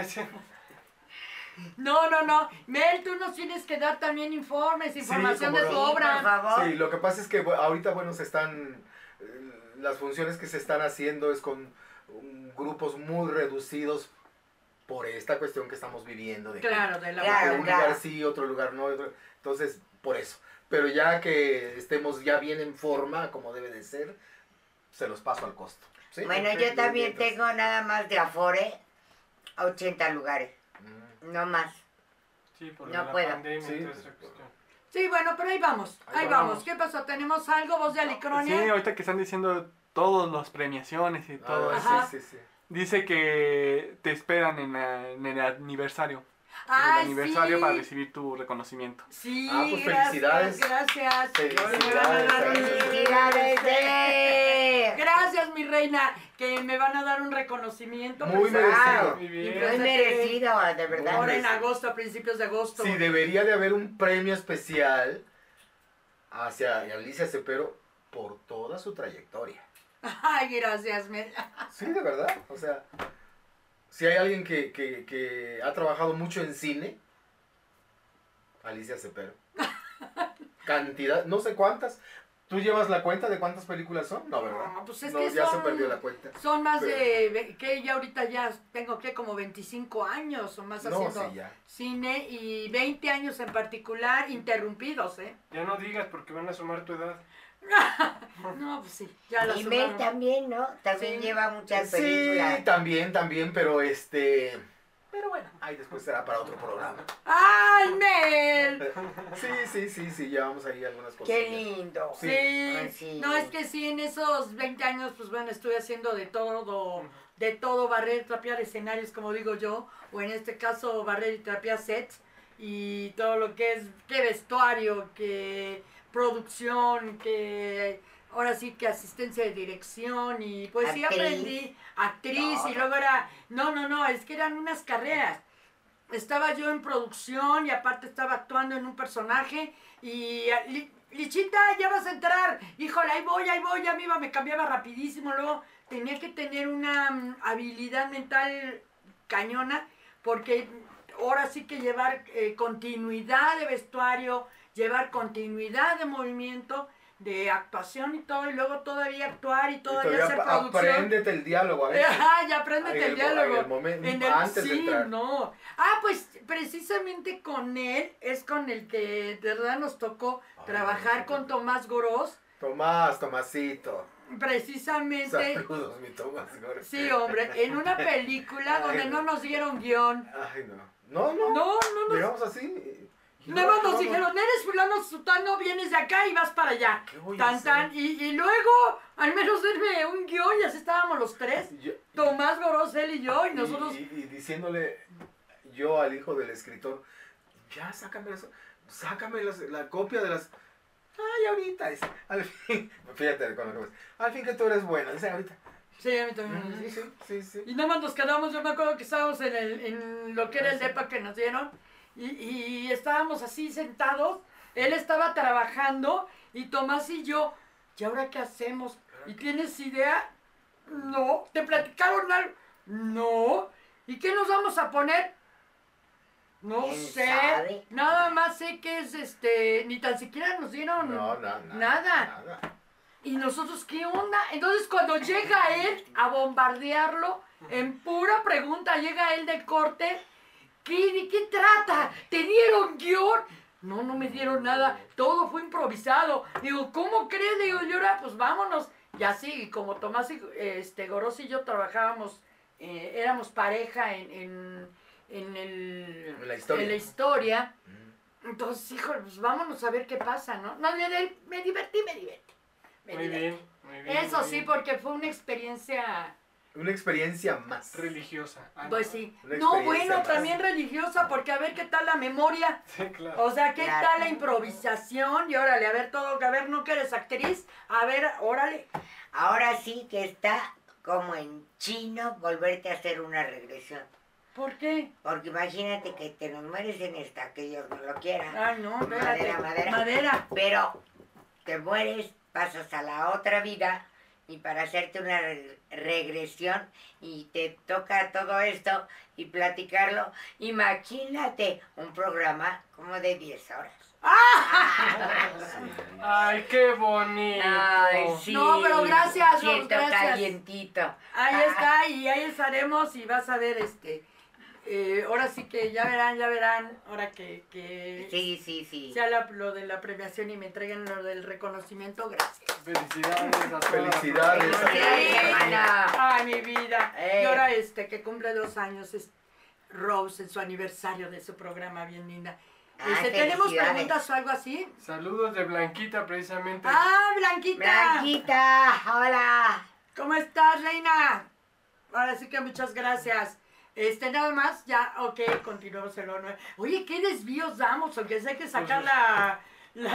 no No, no, no. Mel, tú nos tienes que dar también informes, información de no. tu Por obra. favor. Sí, lo que pasa es que ahorita, bueno, se están. eh, Las funciones que se están haciendo es con um, grupos muy reducidos por esta cuestión que estamos viviendo. De que Claro, de la Claro, un claro. lugar sí, otro lugar no. otro- Entonces, por eso. Pero ya que estemos ya bien en forma, como debe de ser, se los paso al costo. ¿sí? Bueno, yo también Mientras- tengo nada más de Afore 80 lugares. No más. Sí, por No la puedo. pandemia Sí, y toda esa cuestión. Sí, bueno, pero ahí vamos. Ahí, Ahí vamos. vamos. ¿Qué pasó? ¿Tenemos algo, voz de Sí, Alicronia? ahorita que están diciendo todas las premiaciones y todo ah, eso. Ajá. sí, sí, sí. Dice que te esperan en, la- en el aniversario. en Ay, el aniversario sí. para recibir tu reconocimiento. Sí, Ah, pues, gracias, felicidades. gracias. Felicidades. ¡Felicidades! de- Gracias, mi reina, que me van a dar un reconocimiento. Muy pues, merecido. Muy Y bien. Muy merecido, de verdad. Ahora en agosto, a principios de agosto. Sí, debería de haber un premio especial hacia Alicia Cepero por toda su trayectoria. Ay, gracias, Mel. Sí, de verdad. O sea, si hay alguien que, que, que ha trabajado mucho en cine, Alicia Cepero. Cantidad, no sé cuántas. ¿Tú llevas la cuenta de cuántas películas son? No, ¿verdad? No, pues es No, que ya son- se perdió la cuenta. Son más Pero- de, que ya ahorita ya tengo que como 25 años o más No, haciendo sí, ya. cine y 20 años en particular interrumpidos, ¿eh? Ya no digas porque van a sumar tu edad. No, pues sí, ya lo Y Mel también, ¿no? También Sí. lleva muchas Sí, películas. también, también, pero este... Pero bueno, ahí después será para otro programa. ¡Ay, Mel! Sí, sí, sí, sí, llevamos ahí algunas cosas. Qué lindo. Sí. Ay, sí. No, es que sí, en esos 20 años, pues bueno, estuve haciendo de todo, de todo, barrer, trapear escenarios, como digo yo, o en este caso, barrer y trapear sets, y todo lo que es, que vestuario, que producción, que ahora sí que asistencia de dirección, y pues sí aprendí, actriz, No, y luego era, no, no, no, es que eran unas carreras. Estaba yo en producción y aparte estaba actuando en un personaje y Li- Lichita, ya vas a entrar. Híjole, ahí voy, ahí voy, ya me iba, me cambiaba rapidísimo. Luego tenía que tener una mm, habilidad mental cañona porque ahora sí que llevar eh, continuidad de vestuario, llevar continuidad de movimiento, de actuación y todo, y luego todavía actuar y Y todavía hacer producción. apréndete el diálogo, a ver. Ajá, ya apréndete el el- diálogo. en el momento- En el- antes de sí, entrar. no. Ah, pues precisamente con él es con el que de verdad nos tocó Ay, trabajar no. con Tomás Gorós. Tomás, Tomasito. Precisamente, Saludos, mi Tomás. Sí, hombre, en una película Ay, donde no no. nos dieron guion. Ay, no. No, no. No, no nos. Llegamos así. Nada más nos dijeron, eres fulano sutano, vienes de acá y vas para allá. ¿Qué voy a Tan, hacer? tan. Y, y luego, al menos denme un guion y así estábamos los tres. Yo- Tomás Gorós, él y yo, y nosotros. Y, y diciéndole yo al hijo del escritor, ya sácame, las, sácame las- la copia de las... Ay, ahorita, dice, al fin, fíjate con lo que al fin que tú eres buena, dice ahorita. Sí, a mí también me Mm, dijo. Sí, sí, sí. Y nada más nos quedamos, yo me acuerdo que estábamos en, el, en lo que era el Ah, sí. depa que nos dieron y, y estábamos así sentados, él estaba trabajando y Tomás y yo, ¿y ahora qué hacemos? ¿Y tienes idea? No. ¿Te platicaron algo? No. ¿Y qué nos vamos a poner? No ¿Quién sé. sabe? Nada más sé que es este, ni tan siquiera nos dieron No, no, no, nada. nada. ¿Y nosotros qué onda? Entonces cuando llega él a bombardearlo, en pura pregunta, llega él del corte, ¿qué, ¿de qué trata? ¿Te dieron guion? No, no me dieron nada, todo fue improvisado. Digo, ¿cómo crees? Digo, yo ahora, pues vámonos. Y así, como Tomás y este, Goros y yo trabajábamos, eh, éramos pareja en, en, en el, En la historia. en la historia, Mm. entonces, híjole, pues vámonos a ver qué pasa, ¿no? No, me, me divertí, me divertí. me Muy divertí. bien, muy bien. Eso muy sí, bien. porque fue una experiencia, Una experiencia más. Religiosa. Ah, pues sí. No, bueno, más. también religiosa, porque a ver qué tal la memoria, Sí, claro. o sea, qué Claro. tal la improvisación, y órale, a ver todo, a ver, no que eres actriz, a ver, órale. Ahora sí que está como en chino volverte a hacer una regresión. ¿Por qué? Porque imagínate que te nos mueres en esta, que Dios no lo quiera. Ay, no, espérate. Madera, madera. Madera. Pero te mueres, pasas a la otra vida y para hacerte una re- regresión y te toca todo esto y platicarlo, imagínate un programa como de 10 horas. Ay, qué bonito. Ay, sí. No, pero gracias, Siento gracias. calientito. Ahí está, y ahí estaremos, y vas a ver, este, eh, ahora sí que ya verán, ya verán, ahora que, que Sí, sí, sí. sea la- lo de la premiación y me entreguen lo del reconocimiento, gracias. Felicidades a Felicidades. hermana. Ay, mi vida. Eh. Y ahora este que cumple dos años es Rose en su aniversario de su programa, bien linda. Ay, Este, ¿Tenemos preguntas o algo así? Saludos de Blanquita, precisamente. Ah, Blanquita. Blanquita, hola. ¿Cómo estás, reina? Ahora sí que muchas gracias. Este, nada más, ya, ok, continuamos el honor. Oye, ¿qué desvíos damos? O que sé que sacar la, la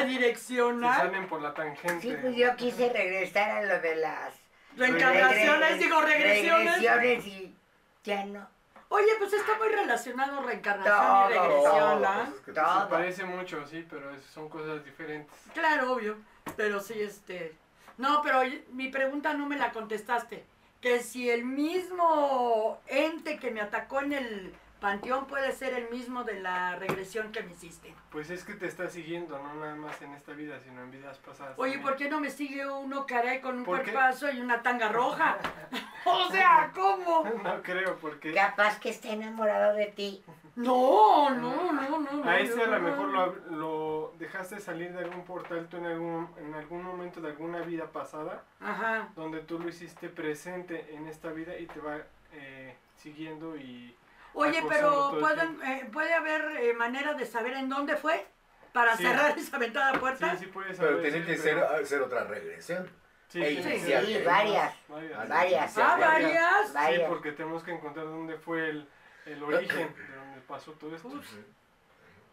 Se ¿ah? salen por la tangente. Sí, pues yo quise regresar a lo de las Reencarnaciones, regre- digo, regresiones. regresiones y ya no. Oye, pues está muy relacionado reencarnación Todo, y regresión, ¿ah? pues, es que tú Todo. Se parece mucho, sí, pero es- son cosas diferentes. Claro, obvio. Pero sí, este. No, pero oye, mi pregunta no me la contestaste. Que si el mismo ente que me atacó en el panteón puede ser el mismo de la regresión que me hiciste. Pues es que te está siguiendo, no nada más en esta vida, sino en vidas pasadas. Oye, también. ¿por qué no me sigue uno caray con un cuerpazo y una tanga roja? o sea, ¿cómo? No creo, porque Capaz que esté enamorado de ti. No, no, no, no. no, a ese a lo no. mejor lo, lo dejaste salir de algún portal tú en algún, en algún momento de alguna vida pasada, Ajá. donde tú lo hiciste presente en esta vida y te va eh, siguiendo y... Oye, pero ¿pueden, eh, ¿puede haber eh, manera de saber en dónde fue? Para Sí. cerrar esa ventada Sí, puerta. sí puedes Pero saber, tiene sí, que ser, pero- hacer otra regresión. Sí, e tiene inicial. ser- Sí, varias. varias. Varias. Ah, Varias. varias. Sí, porque tenemos que encontrar dónde fue el, el origen de donde pasó todo esto. Ups.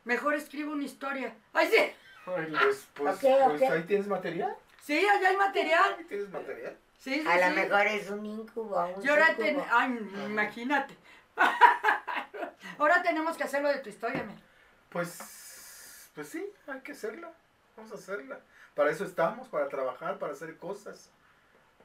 Mejor escribo una historia. Ay, sí. Ay, la- Pues, pues, Ok, pues ok. ahí tienes material. Sí, allá hay material. Ahí tienes material. Sí, sí, A lo sí. mejor es un incubo. Un Y ahora ten- Ay, imagínate. ahora tenemos que hacerlo de tu historia, men. Pues, pues sí, hay que hacerla. Vamos a hacerla. Para eso estamos, para trabajar, para hacer cosas.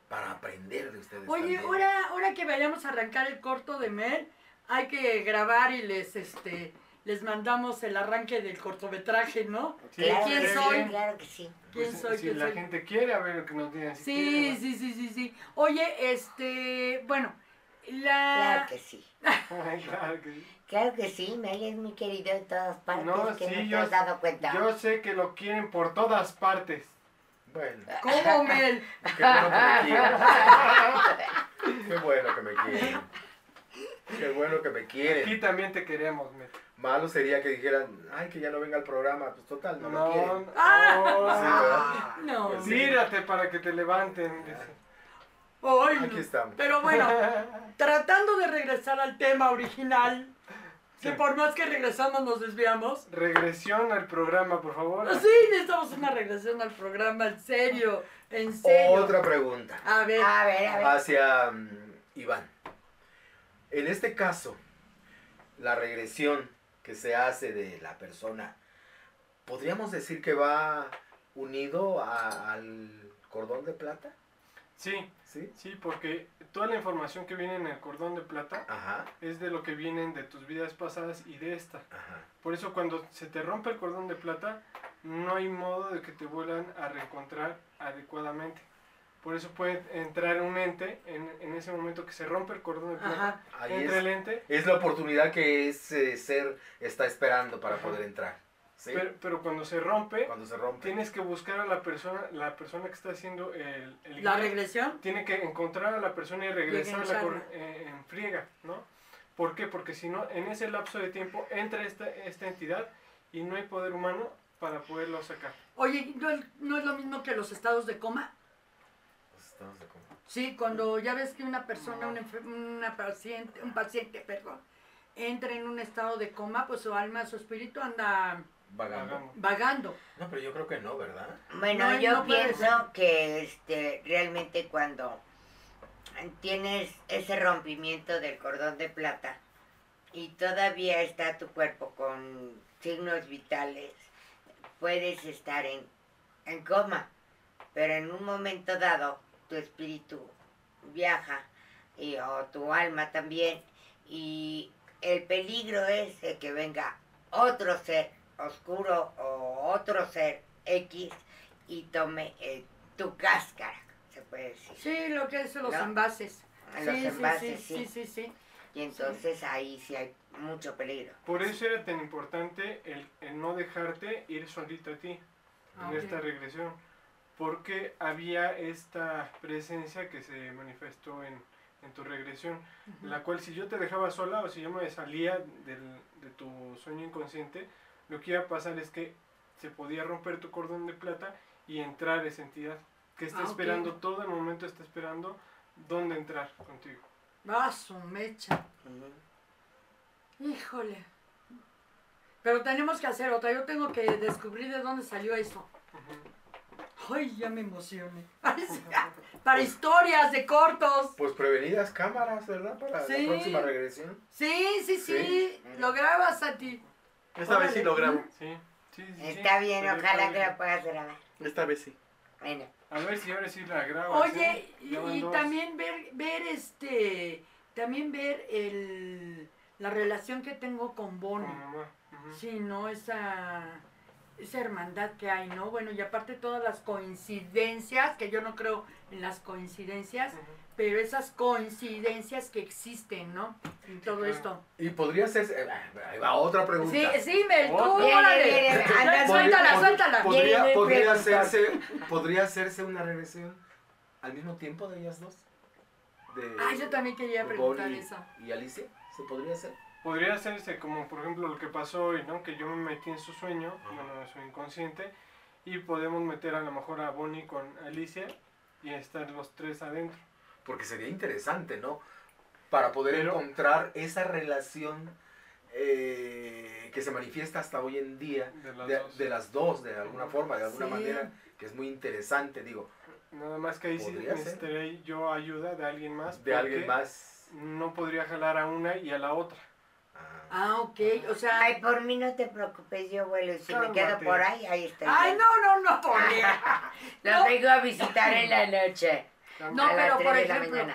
Para aprender de ustedes. Oye, también. ahora, ahora que vayamos a arrancar el corto de Mel, hay que grabar y les este les mandamos el arranque del cortometraje, ¿no? Sí, ¿De Claro quién soy? Claro que sí. ¿Quién pues, soy? Si ¿Quién la soy? gente quiere, a ver, que nos digan si Sí, sí, sí, sí, sí. Oye, este, bueno, la... Claro que sí. claro que sí. Claro que sí, Mel es muy querido en todas partes. No, que sí, no te yo- has dado cuenta. Yo sé que lo quieren por todas partes. Bueno, ¿Cómo, Mel? qué bueno que me quieren. Qué bueno que me quieren. Qué bueno que me Aquí quieren. también te queremos, Met. Malo sería que dijeran, ay, que ya no venga al programa. Pues total, no, me quieren. Ah. Sí, No. Pues sí. Tírate para que te levanten. Ay, no. Aquí estamos. Pero bueno, tratando de regresar al tema original, que Sí. por más que regresamos nos desviamos. Regresión al programa, por favor. Sí, necesitamos una regresión al programa, en serio, en serio. Otra pregunta. A ver, A ver, a ver. hacia mm, Iván. En este caso, la regresión que se hace de la persona, ¿podríamos decir que va unido a- al cordón de plata? Sí, ¿Sí? sí, porque toda la información que viene en el cordón de plata Ajá, es de lo que vienen de tus vidas pasadas y de esta. ajá. Por eso cuando se te rompe el cordón de plata, no hay modo de que te vuelvan a reencontrar adecuadamente. Por eso puede entrar un ente en, en ese momento que se rompe el cordón de plata. ajá. Ahí Entra es, el ente, es la oportunidad que ese ser está esperando para Ajá. poder entrar. ¿Sí? pero, pero cuando se rompe, Cuando se rompe. tienes que buscar a la persona, la persona que está haciendo el, el La guía, regresión. tiene que encontrar a la persona y regresarla eh, en friega, ¿no? ¿Por qué? Porque si no, en ese lapso de tiempo entra esta, esta entidad y no hay poder humano para poderlo sacar. Oye, ¿no, es- no es lo mismo que los estados de coma? De. Sí, cuando ya ves que una persona, una, enfer- una paciente, un paciente, perdón, entra en un estado de coma, pues su alma, su espíritu anda Vagando. Vagando. No, pero yo creo que no, ¿verdad? Bueno, No, yo no pienso que este realmente cuando tienes ese rompimiento del cordón de plata y todavía está tu cuerpo con signos vitales, puedes estar en, en coma, pero en un momento dado tu espíritu viaja y, o tu alma también y el peligro es de que venga otro ser oscuro o otro ser X y tome eh, tu cáscara, se puede decir. Sí, lo que es los ¿No? envases. Los sí, envases, sí, sí, sí, sí, sí. Y entonces ahí sí hay mucho peligro. Por eso era tan importante el, el no dejarte ir solito a ti Ah, en ok. esta regresión, porque había esta presencia que se manifestó en, en tu regresión, la cual si yo te dejaba sola o si yo me salía del- de tu sueño inconsciente, lo que iba a pasar es que se podía romper tu cordón de plata y entrar esa entidad, que está Ah, esperando, todo el momento está esperando dónde entrar contigo. Ah, su mecha. Híjole. Pero tenemos que hacer otra. Yo tengo que descubrir de dónde salió eso. Ay, ya me emocioné. Para historias de cortos. Pues prevenidas cámaras, ¿verdad? Para Sí. la próxima regresión. Sí, sí, sí. Sí. Lo grabas a ti. Esta vez sí lo grabo. Sí, sí, sí, sí. Está bien, ojalá está que la puedas grabar. Esta vez sí. Bueno, A ver si ahora sí la grabas. Oye, y, también ver, ver este, también ver el, la relación que tengo con Con Bonnie. ujú. Sí, ¿no? Esa, esa hermandad que hay, ¿no? Bueno, y aparte todas las coincidencias, que yo no creo en las coincidencias, pero esas coincidencias que existen, ¿no? En todo claro. esto. Y podría ser. eh, Ahí va otra pregunta. Sí, sí, Mel, tú, órale. anda, Suéltala, suéltala. podría, podría hacerse, podría hacerse una regresión al mismo tiempo de ellas dos. De Ay, yo también quería preguntar eso. y Alicia, ¿se podría hacer? Podría hacerse como por ejemplo lo que pasó hoy, ¿no? Que yo me metí en su sueño, bueno, en su inconsciente, y podemos meter a lo mejor a Bonnie con Alicia y estar los tres adentro. Porque sería interesante, ¿no? Para poder Pero- encontrar esa relación eh, que se manifiesta hasta hoy en día De las de, dos. de las dos, de alguna forma, de alguna Sí. manera, que es muy interesante, digo, Nada más que ahí sí necesitaría yo ayuda de alguien más. de alguien más. No podría jalar a una y a la otra. Ah, ok. O sea. Ay, por mí no te preocupes, yo vuelo. Y si me quedo Cálmate. por ahí, ahí estoy. Ay, no, no, no, Poli. Los no. vengo a visitar en la noche. No, a pero, por ejemplo.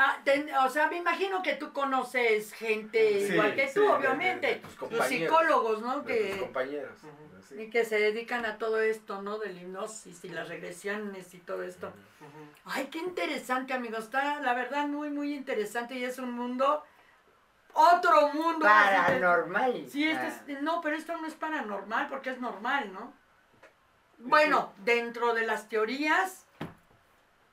Ah, ten- o sea, me imagino que tú conoces gente Sí, igual que sí, tú, de- de- obviamente. de Los psicólogos, ¿no? de tus Que, compañeros. Sí. y que se dedican a todo esto, ¿no? Del hipnosis y las regresiones y todo esto. Ujú. Ay, qué interesante, amigos. Está, la verdad, muy, muy interesante y es un mundo, otro mundo. Paranormal. Sí, este Ah. es- no, pero esto no es paranormal porque es normal, ¿no? Bueno, dentro de las teorías,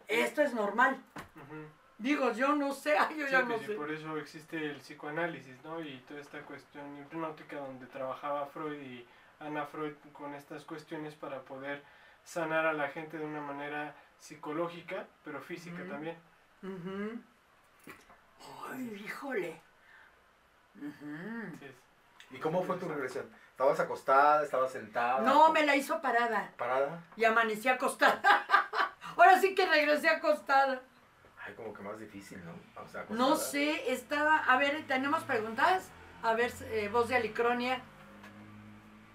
esto es normal. Ujú. Digo, yo no sé, ay, yo Sí, ya no sé. por eso existe el psicoanálisis, ¿no? Y toda esta cuestión hipnótica donde trabajaba Freud y Ana Freud con estas cuestiones para poder sanar a la gente de una manera psicológica, pero física Ujú. también. Ujú. Ay, híjole. ¿Y cómo fue tu regresión? ¿Estabas acostada? ¿Estabas sentada? No, me la hizo parada ¿Parada? y amanecí acostada. Ahora sí que regresé acostada. Ay, como que más difícil, ¿no? O sea, No sé, estaba. A ver, ¿tenemos preguntas? A ver, eh, voz de Alicronia.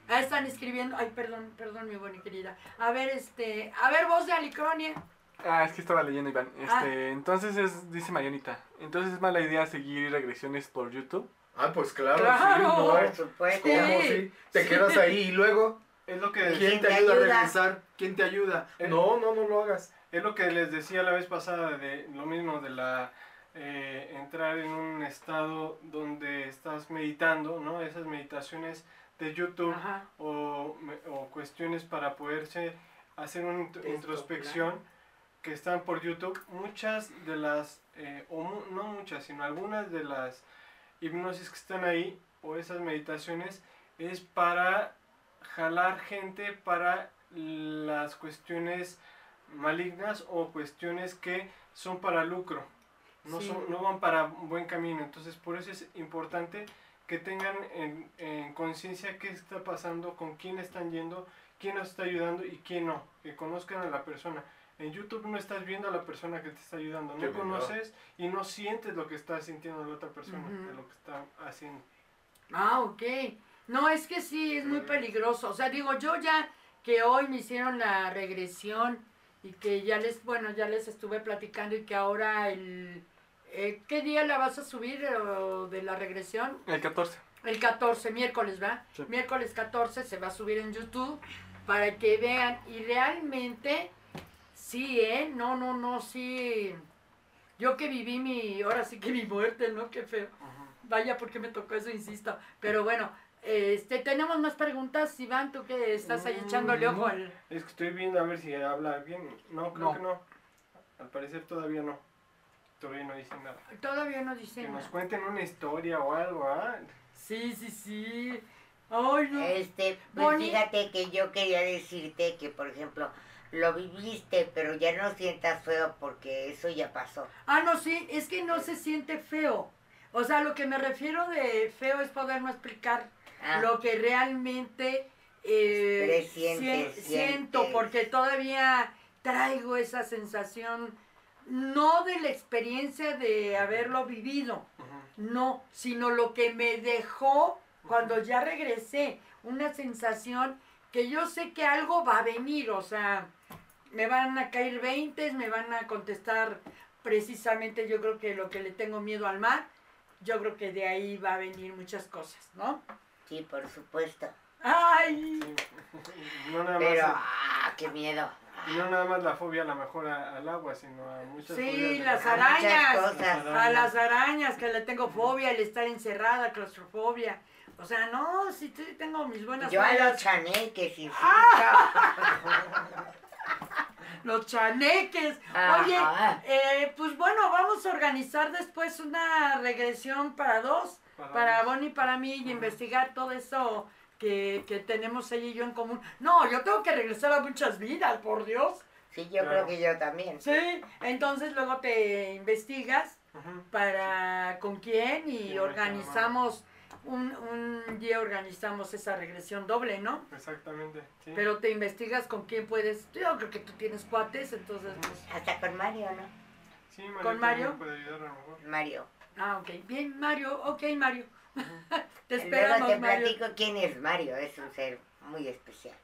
Ah, están escribiendo. Ay, perdón, perdón, mi buena querida. A ver, este. A ver, voz de Alicronia. Ah, es que estaba leyendo, Iván. Este, Ah. Entonces es, dice Marianita, entonces es mala idea seguir regresiones por YouTube. Ah, pues claro, Claro. sí, ¿no? Por supuesto. ¿Cómo Sí. sí? Te quedas ahí y luego, Es lo que ¿Quién ¿quién te te ayuda a ayuda? regresar? ¿Quién te ayuda? Eh. No, no, no lo hagas. Es lo que les decía la vez pasada de lo mismo de la eh, entrar en un estado donde estás meditando, ¿no? Esas meditaciones de YouTube o, me- o cuestiones para poderse hacer una int- introspección que están por YouTube. Muchas de las, eh, o mu- no muchas, sino algunas de las hipnosis que están ahí o esas meditaciones es para jalar gente para las cuestiones malignas o cuestiones que son para lucro. No, Sí. son, no van para buen camino. Entonces, por eso es importante que tengan en, en conciencia qué está pasando, con quién están yendo, quién nos está ayudando y quién no. Que conozcan a la persona. En YouTube no estás viendo a la persona que te está ayudando, Qué no bien, conoces y no sientes lo que está sintiendo la otra persona, de lo que está haciendo. Ah, ok. No, es que sí, es muy peligroso. O sea, digo, yo ya que hoy me hicieron la regresión y que ya les, bueno, ya les estuve platicando y que ahora el... eh, ¿Qué día la vas a subir o, de la regresión? El 14. El 14, miércoles, ¿va? Sí. Miércoles 14 se va a subir en YouTube para que vean. Y realmente, sí, ¿eh? No, no, no, sí. Yo que viví mi, ahora sí que mi muerte, ¿no? Qué feo. Vaya, porque me tocó eso, insisto. Pero bueno, este, tenemos más preguntas. Iván, tú que estás ahí Mm, echándole ojo al... Es que estoy viendo a ver si habla bien. No, creo No. que no. Al parecer todavía no. Todavía no dice nada. Todavía no dice Que nos nada. cuenten una historia o algo, ¿ah? Sí, sí, sí. Ay, no. Este, pues Bonnie. fíjate que yo quería decirte que, por ejemplo, lo viviste, pero ya no sientas feo porque eso ya pasó. Ah, no, sí, es que no se siente feo. O sea, lo que me refiero de feo es poder no explicar Ah, lo que realmente eh, siento, porque todavía traigo esa sensación, no de la experiencia de haberlo vivido, no, sino lo que me dejó cuando ya regresé, una sensación que yo sé que algo va a venir, o sea, me van a caer 20, me van a contestar precisamente yo creo que lo que le tengo miedo al mar, yo creo que de ahí va a venir muchas cosas, ¿no? sí, por supuesto. Ay. No nada Pero, más, ah, qué miedo. y no nada más la fobia a lo mejor a- al agua, sino a muchas Sí, las la- A muchas arañas. cosas. a las arañas, que le tengo fobia, el estar encerrada, claustrofobia. O sea, no, sí, sí tengo mis buenas Yo a los chaneques, sí, sí. Los chaneques. Oye, eh, pues bueno, vamos a organizar después una regresión para dos, Para. Bonnie y para mí, y investigar todo eso que, que tenemos ella y yo en común. No, yo tengo que regresar a muchas vidas, por Dios. Sí, yo Claro. creo que yo también. Sí, entonces luego te investigas para con quién y Sí, organizamos, un, un día organizamos esa regresión doble, ¿no? Exactamente, sí. Pero te investigas con quién puedes. Yo creo que tú tienes cuates, entonces pues. Hasta con Mario, ¿no? Sí, Mario ¿Con Mario? puede ayudar a lo mejor. Mario. Ah, ok. Bien, Mario. Ok, Mario. te Luego esperamos, te Mario. platico quién es Mario. Es un ser muy especial.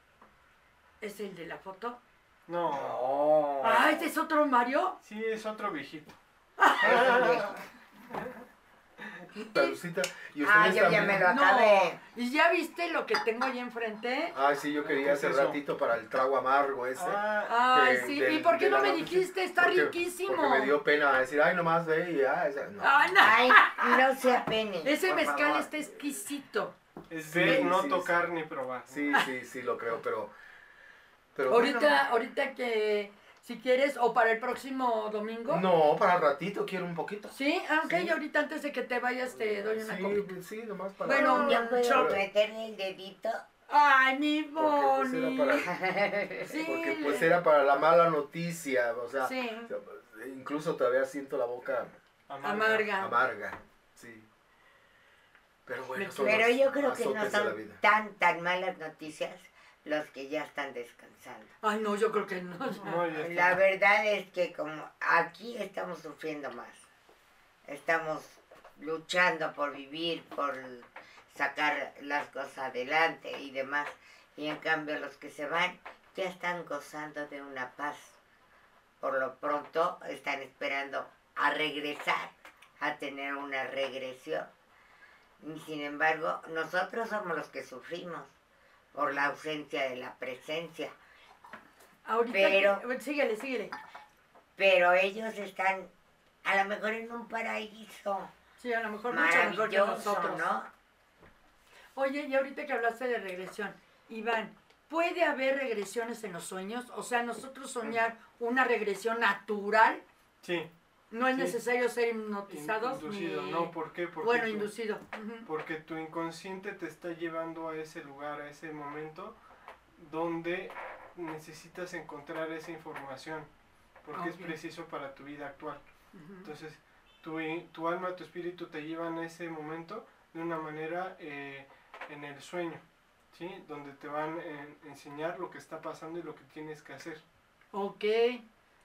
¿Es el de la foto? No. No. Ah, ¿este es otro Mario? Sí, es otro viejito. Es Salucita. Y Ah, ustedes yo ya también. me lo No. acabé. ¿Y ya viste lo que tengo ahí enfrente? Ay, sí, yo quería ¿Qué hace es ratito para el trago amargo ese. Ah, Ay, sí. del- ¿Y por qué de no la me dijiste? Está Porque- riquísimo. Porque me dio pena decir, ay, nomás ve y ya. esa- no. Ah, no. Ay, no se apene. Ese mezcal favor. está exquisito. es Sí, ver, no sí, tocar ni probar. Sí, sí, sí, lo creo, pero. pero Ahorita, bueno. ahorita que si quieres, o para el próximo domingo. No, para el ratito quiero un poquito. Sí, ah, ok, Sí. ahorita antes de que te vayas te doy una Sí, copita. sí, nomás para. Bueno, Yo puedo Chop. meterle el dedito. Ay, mi Porque, pues, Bonnie. para- Sí, Porque pues era para la mala noticia, o sea, Sí. incluso todavía siento la boca Amarga. amarga, sí. Pero bueno, son Pero yo creo que no son tan, tan malas noticias los que ya están descansando. Ay, no, yo creo que no. No. La verdad es que como aquí estamos sufriendo más, estamos luchando por vivir, por sacar las cosas adelante y demás, y en cambio los que se van ya están gozando de una paz. Por lo pronto están esperando a regresar, a tener una regresión. Y sin embargo, nosotros somos los que sufrimos por la ausencia de la presencia. Ahorita. Pero- que- síguele, síguele. pero ellos están a lo mejor en un paraíso Sí, a lo mejor mucho mejor que nosotros. ¿no? Oye, y ahorita que hablaste de regresión, Iván, ¿puede haber regresiones en los sueños? O sea, nosotros soñar una regresión natural, Sí. No es Sí. necesario ser hipnotizados Inducido. ni... No, ¿por qué? Porque bueno, inducido. Porque tu inconsciente te está llevando a ese lugar, a ese momento donde necesitas encontrar esa información, porque es preciso para tu vida actual. Entonces, tu, tu alma, tu espíritu te llevan a ese momento de una manera eh, en el sueño, ¿sí? Donde te van a enseñar lo que está pasando y lo que tienes que hacer. Ok.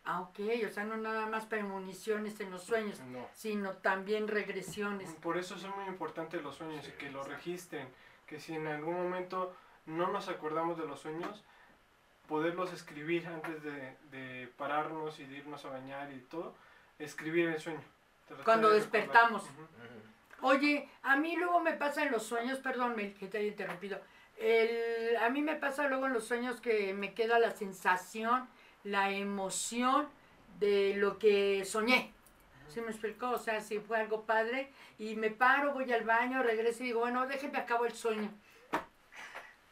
Ah, ok. O sea, no nada más premoniciones en los sueños, No. sino también regresiones. Por eso son muy importantes los sueños y que los registren, que si en algún momento no nos acordamos de los sueños, poderlos escribir antes de, de pararnos y de irnos a bañar y todo, escribir el sueño. Tratar Cuando de despertamos. Ujú. Ujú. Oye, a mí luego me pasa en los sueños, perdón, Mel, que te haya interrumpido. El, a mí me pasa luego en los sueños que me queda la sensación, la emoción de lo que soñé. ¿Sí me explicó? O sea, si fue algo padre y me paro, voy al baño, regreso y digo, bueno, déjenme acabo el sueño.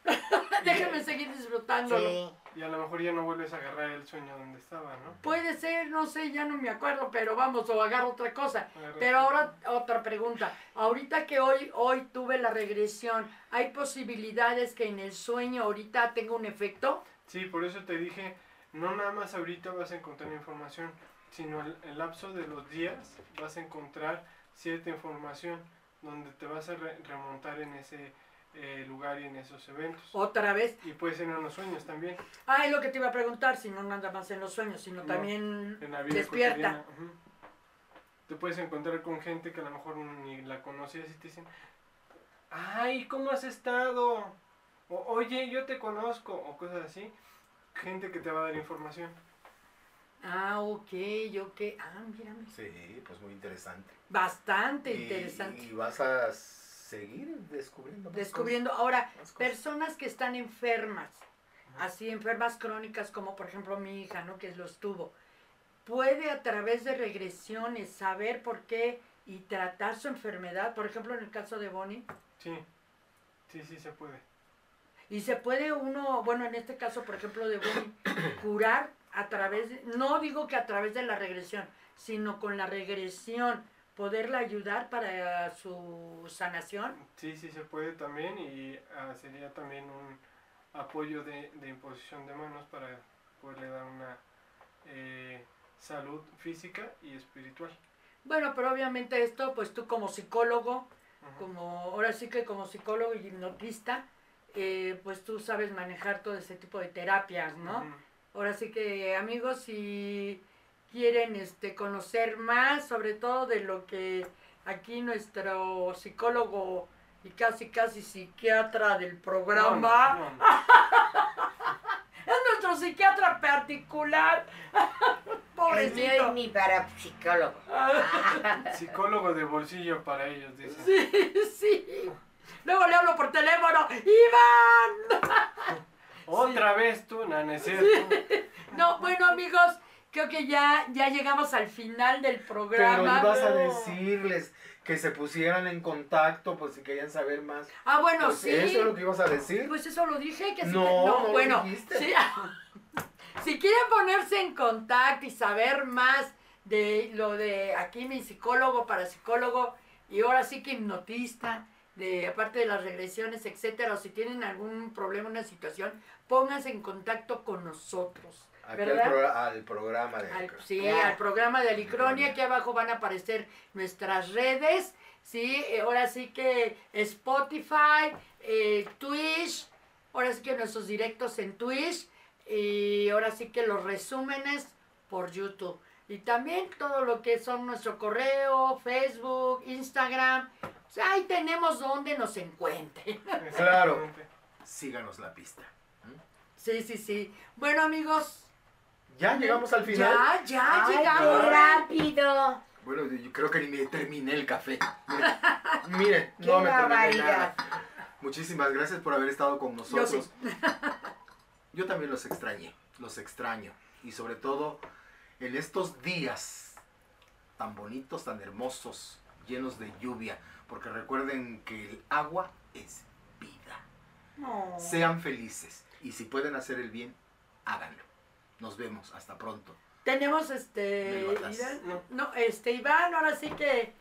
déjenme seguir disfrutándolo. Sí, Y a lo mejor ya no vuelves a agarrar el sueño donde estaba, ¿no? Puede ser, no sé, ya no me acuerdo, pero vamos, o agarro otra cosa. Pero ahora otra pregunta. Ahorita que hoy, hoy tuve la regresión, ¿hay posibilidades que en el sueño ahorita tenga un efecto? Sí, por eso te dije, no nada más ahorita vas a encontrar información, sino el, el lapso de los días vas a encontrar cierta información donde te vas a re- remontar en ese eh, lugar y en esos eventos. Otra vez. Y puede ser en los sueños también, Ah, es lo que te iba a preguntar, si no nada más en los sueños, sino No, también en la vida despierta. Te puedes encontrar con gente que a lo mejor ni la conocías y te dicen, ay, ¿cómo has estado? O, oye, yo te conozco, o cosas así. Gente que te va a dar información. Ah, ok, ok. Ah, mírame. Sí, pues muy interesante. Bastante Y- interesante. Y, vas a seguir descubriendo. más Descubriendo. Ahora, más personas que están enfermas, así enfermas crónicas como por ejemplo mi hija, ¿no? Que lo estuvo, puede a través de regresiones saber por qué y tratar su enfermedad. Por ejemplo, en el caso de Bonnie, Sí. Sí, sí se puede. Y se puede uno, bueno, en este caso, por ejemplo, de Bonnie, curar a través, de- no digo que a través de la regresión, sino con la regresión, poderla ayudar para su sanación. Sí, sí se puede también y ah, sería también un apoyo de, de imposición de manos para poderle dar una eh, salud física y espiritual. Bueno, pero obviamente esto, pues tú como psicólogo, como, ahora sí que como psicólogo y hipnotista, eh, pues tú sabes manejar todo ese tipo de terapias, ¿no? Ahora sí que amigos, si quieren este conocer más, sobre todo de lo que aquí nuestro psicólogo y casi casi psiquiatra del programa, No, no, no. es nuestro psiquiatra particular. El mío es Pobrecito. mi parapsicólogo. Psicólogo de bolsillo para ellos, dicen. Sí, sí. Luego le hablo por teléfono, Iván. Otra vez tú, no, no es cierto. No, bueno amigos, creo que ya, ya llegamos al final del Pero programa. ibas a No. decirles que se pusieran en contacto, pues si querían saber más. Ah, bueno, Pues, sí. Eso es lo que ibas a decir. Pues eso lo dije, que sí No, que- no lo bueno, dijiste. sí. si quieren ponerse en contacto y saber más de lo de aquí mi psicólogo, parapsicólogo y ahora sí que hipnotista, de aparte de las regresiones, etcétera, o si tienen algún problema, una situación, pónganse en contacto con nosotros. Aquí al, pro- al programa de... Al- sí, al programa de Alicronia. Aquí abajo van a aparecer nuestras redes. Sí, Eh, ahora sí que Spotify, eh, Twitch, ahora sí que nuestros directos en Twitch y ahora sí que los resúmenes por YouTube. Y también todo lo que son nuestro correo, Facebook, Instagram. O sea, ahí tenemos donde nos encuentren. Claro. Síganos la pista. Sí, sí, sí. Bueno, amigos. Ya llegamos al final. Ya, ya ¡Ay, llegamos. qué rápido! Bueno, yo creo que ni me terminé el café. Mire, mire, ¡Qué no me terminé nada. Muchísimas gracias por haber estado con Yo nosotros. sí. Yo también los extrañé, los extraño. Y sobre todo en estos días tan bonitos, tan hermosos, llenos de lluvia. Porque recuerden que el agua es vida. No. Sean felices. Y si pueden hacer el bien, háganlo. Nos vemos. Hasta pronto. Tenemos este. Iván, No. no, este, Iván, ahora sí que.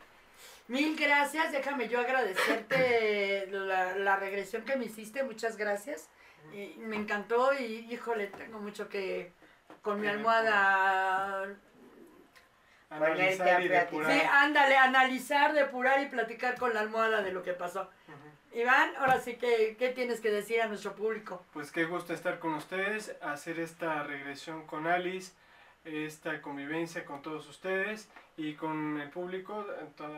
Mil gracias. Déjame yo agradecerte la, la regresión que me hiciste. Muchas gracias. Y me encantó y, híjole, tengo mucho que. Con mi almohada. Analizar y depurar. Sí, ándale, analizar, depurar y platicar con la almohada de lo que pasó. Ujú. Iván, ahora sí que, ¿qué tienes que decir a nuestro público? Pues qué gusto estar con ustedes, hacer esta regresión con Alice, esta convivencia con todos ustedes y con el público,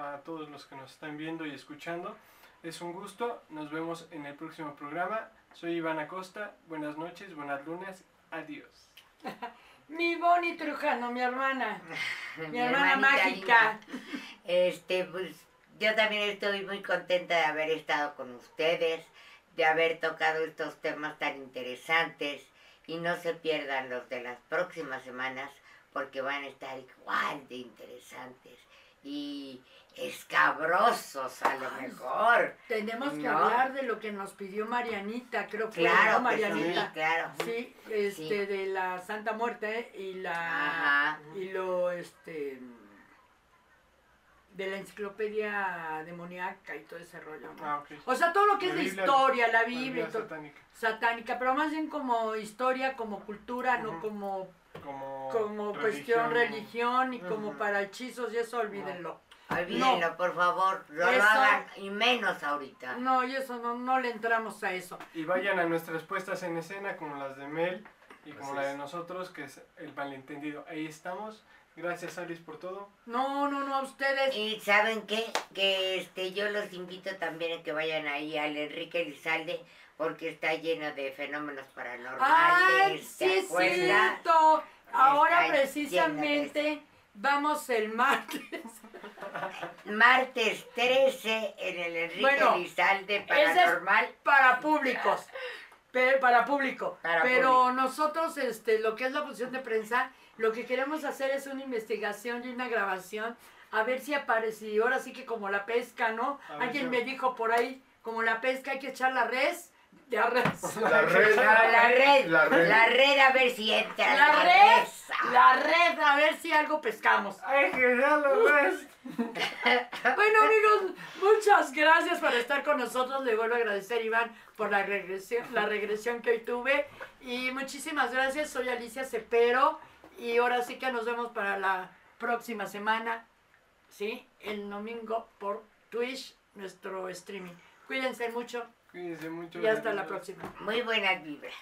a todos los que nos están viendo y escuchando. Es un gusto, nos vemos en el próximo programa. Soy Iván Acosta, buenas noches, buenas lunes, adiós. Mi Bonnie Trujano, mi hermana. Mi, Mi hermana mágica. Este, pues yo también estoy muy contenta de haber estado con ustedes, de haber tocado estos temas tan interesantes y no se pierdan los de las próximas semanas porque van a estar igual de interesantes y escabrosos a lo Ay, mejor. Tenemos que No. hablar de lo que nos pidió Marianita, creo que Claro, ¿no? que sí, Marianita. claro. Sí, este, Sí. de la Santa Muerte y la Ajá. y lo este de la enciclopedia demoníaca y todo ese rollo. ¿no? Ah, ok. O sea, todo lo que La es de Biblia- historia, la La Biblia, y Biblia todo, satánica, satánica, pero más bien como historia, como cultura, no como como, como cuestión religión y como para hechizos y eso olvídenlo. Olvídenlo, por favor, no Eso- lo hagan y menos ahorita. No, y eso no, no le entramos a eso. Y vayan a nuestras puestas en escena como las de Mel y como Así la de es. nosotros, que es el malentendido. Ahí estamos. Gracias Alice por todo. No, no, no, a ustedes. Y saben qué, que este yo los invito también a que vayan ahí al Enrique Lizalde porque está lleno de fenómenos paranormales. ¡Ay, ¿te sí es cierto! Ahora Está precisamente vamos el martes. Martes 13 en el Enrique Bueno, Lizalde ese es- Paranormal. para públicos. Para público. Para Pero nosotros, este, lo que es la función de prensa, lo que queremos hacer es una investigación y una grabación. A ver si aparece, y ahora sí que como la pesca, ¿no? Alguien me dijo por ahí como la pesca hay que echar la res, La red. La red, La red. la red a ver si entra La la red, la red, a ver si algo pescamos. ¡Ay, genial, lo ves! Bueno amigos, muchas gracias por estar con nosotros. Le vuelvo a agradecer Iván por la regresión, la regresión que hoy tuve. Y muchísimas gracias, soy Alicia Cepero. Y ahora sí que nos vemos para la próxima semana. ¿Sí? El domingo por Twitch, nuestro streaming. Cuídense mucho Cuídense mucho. Y hasta la próxima. Muy buenas vibras.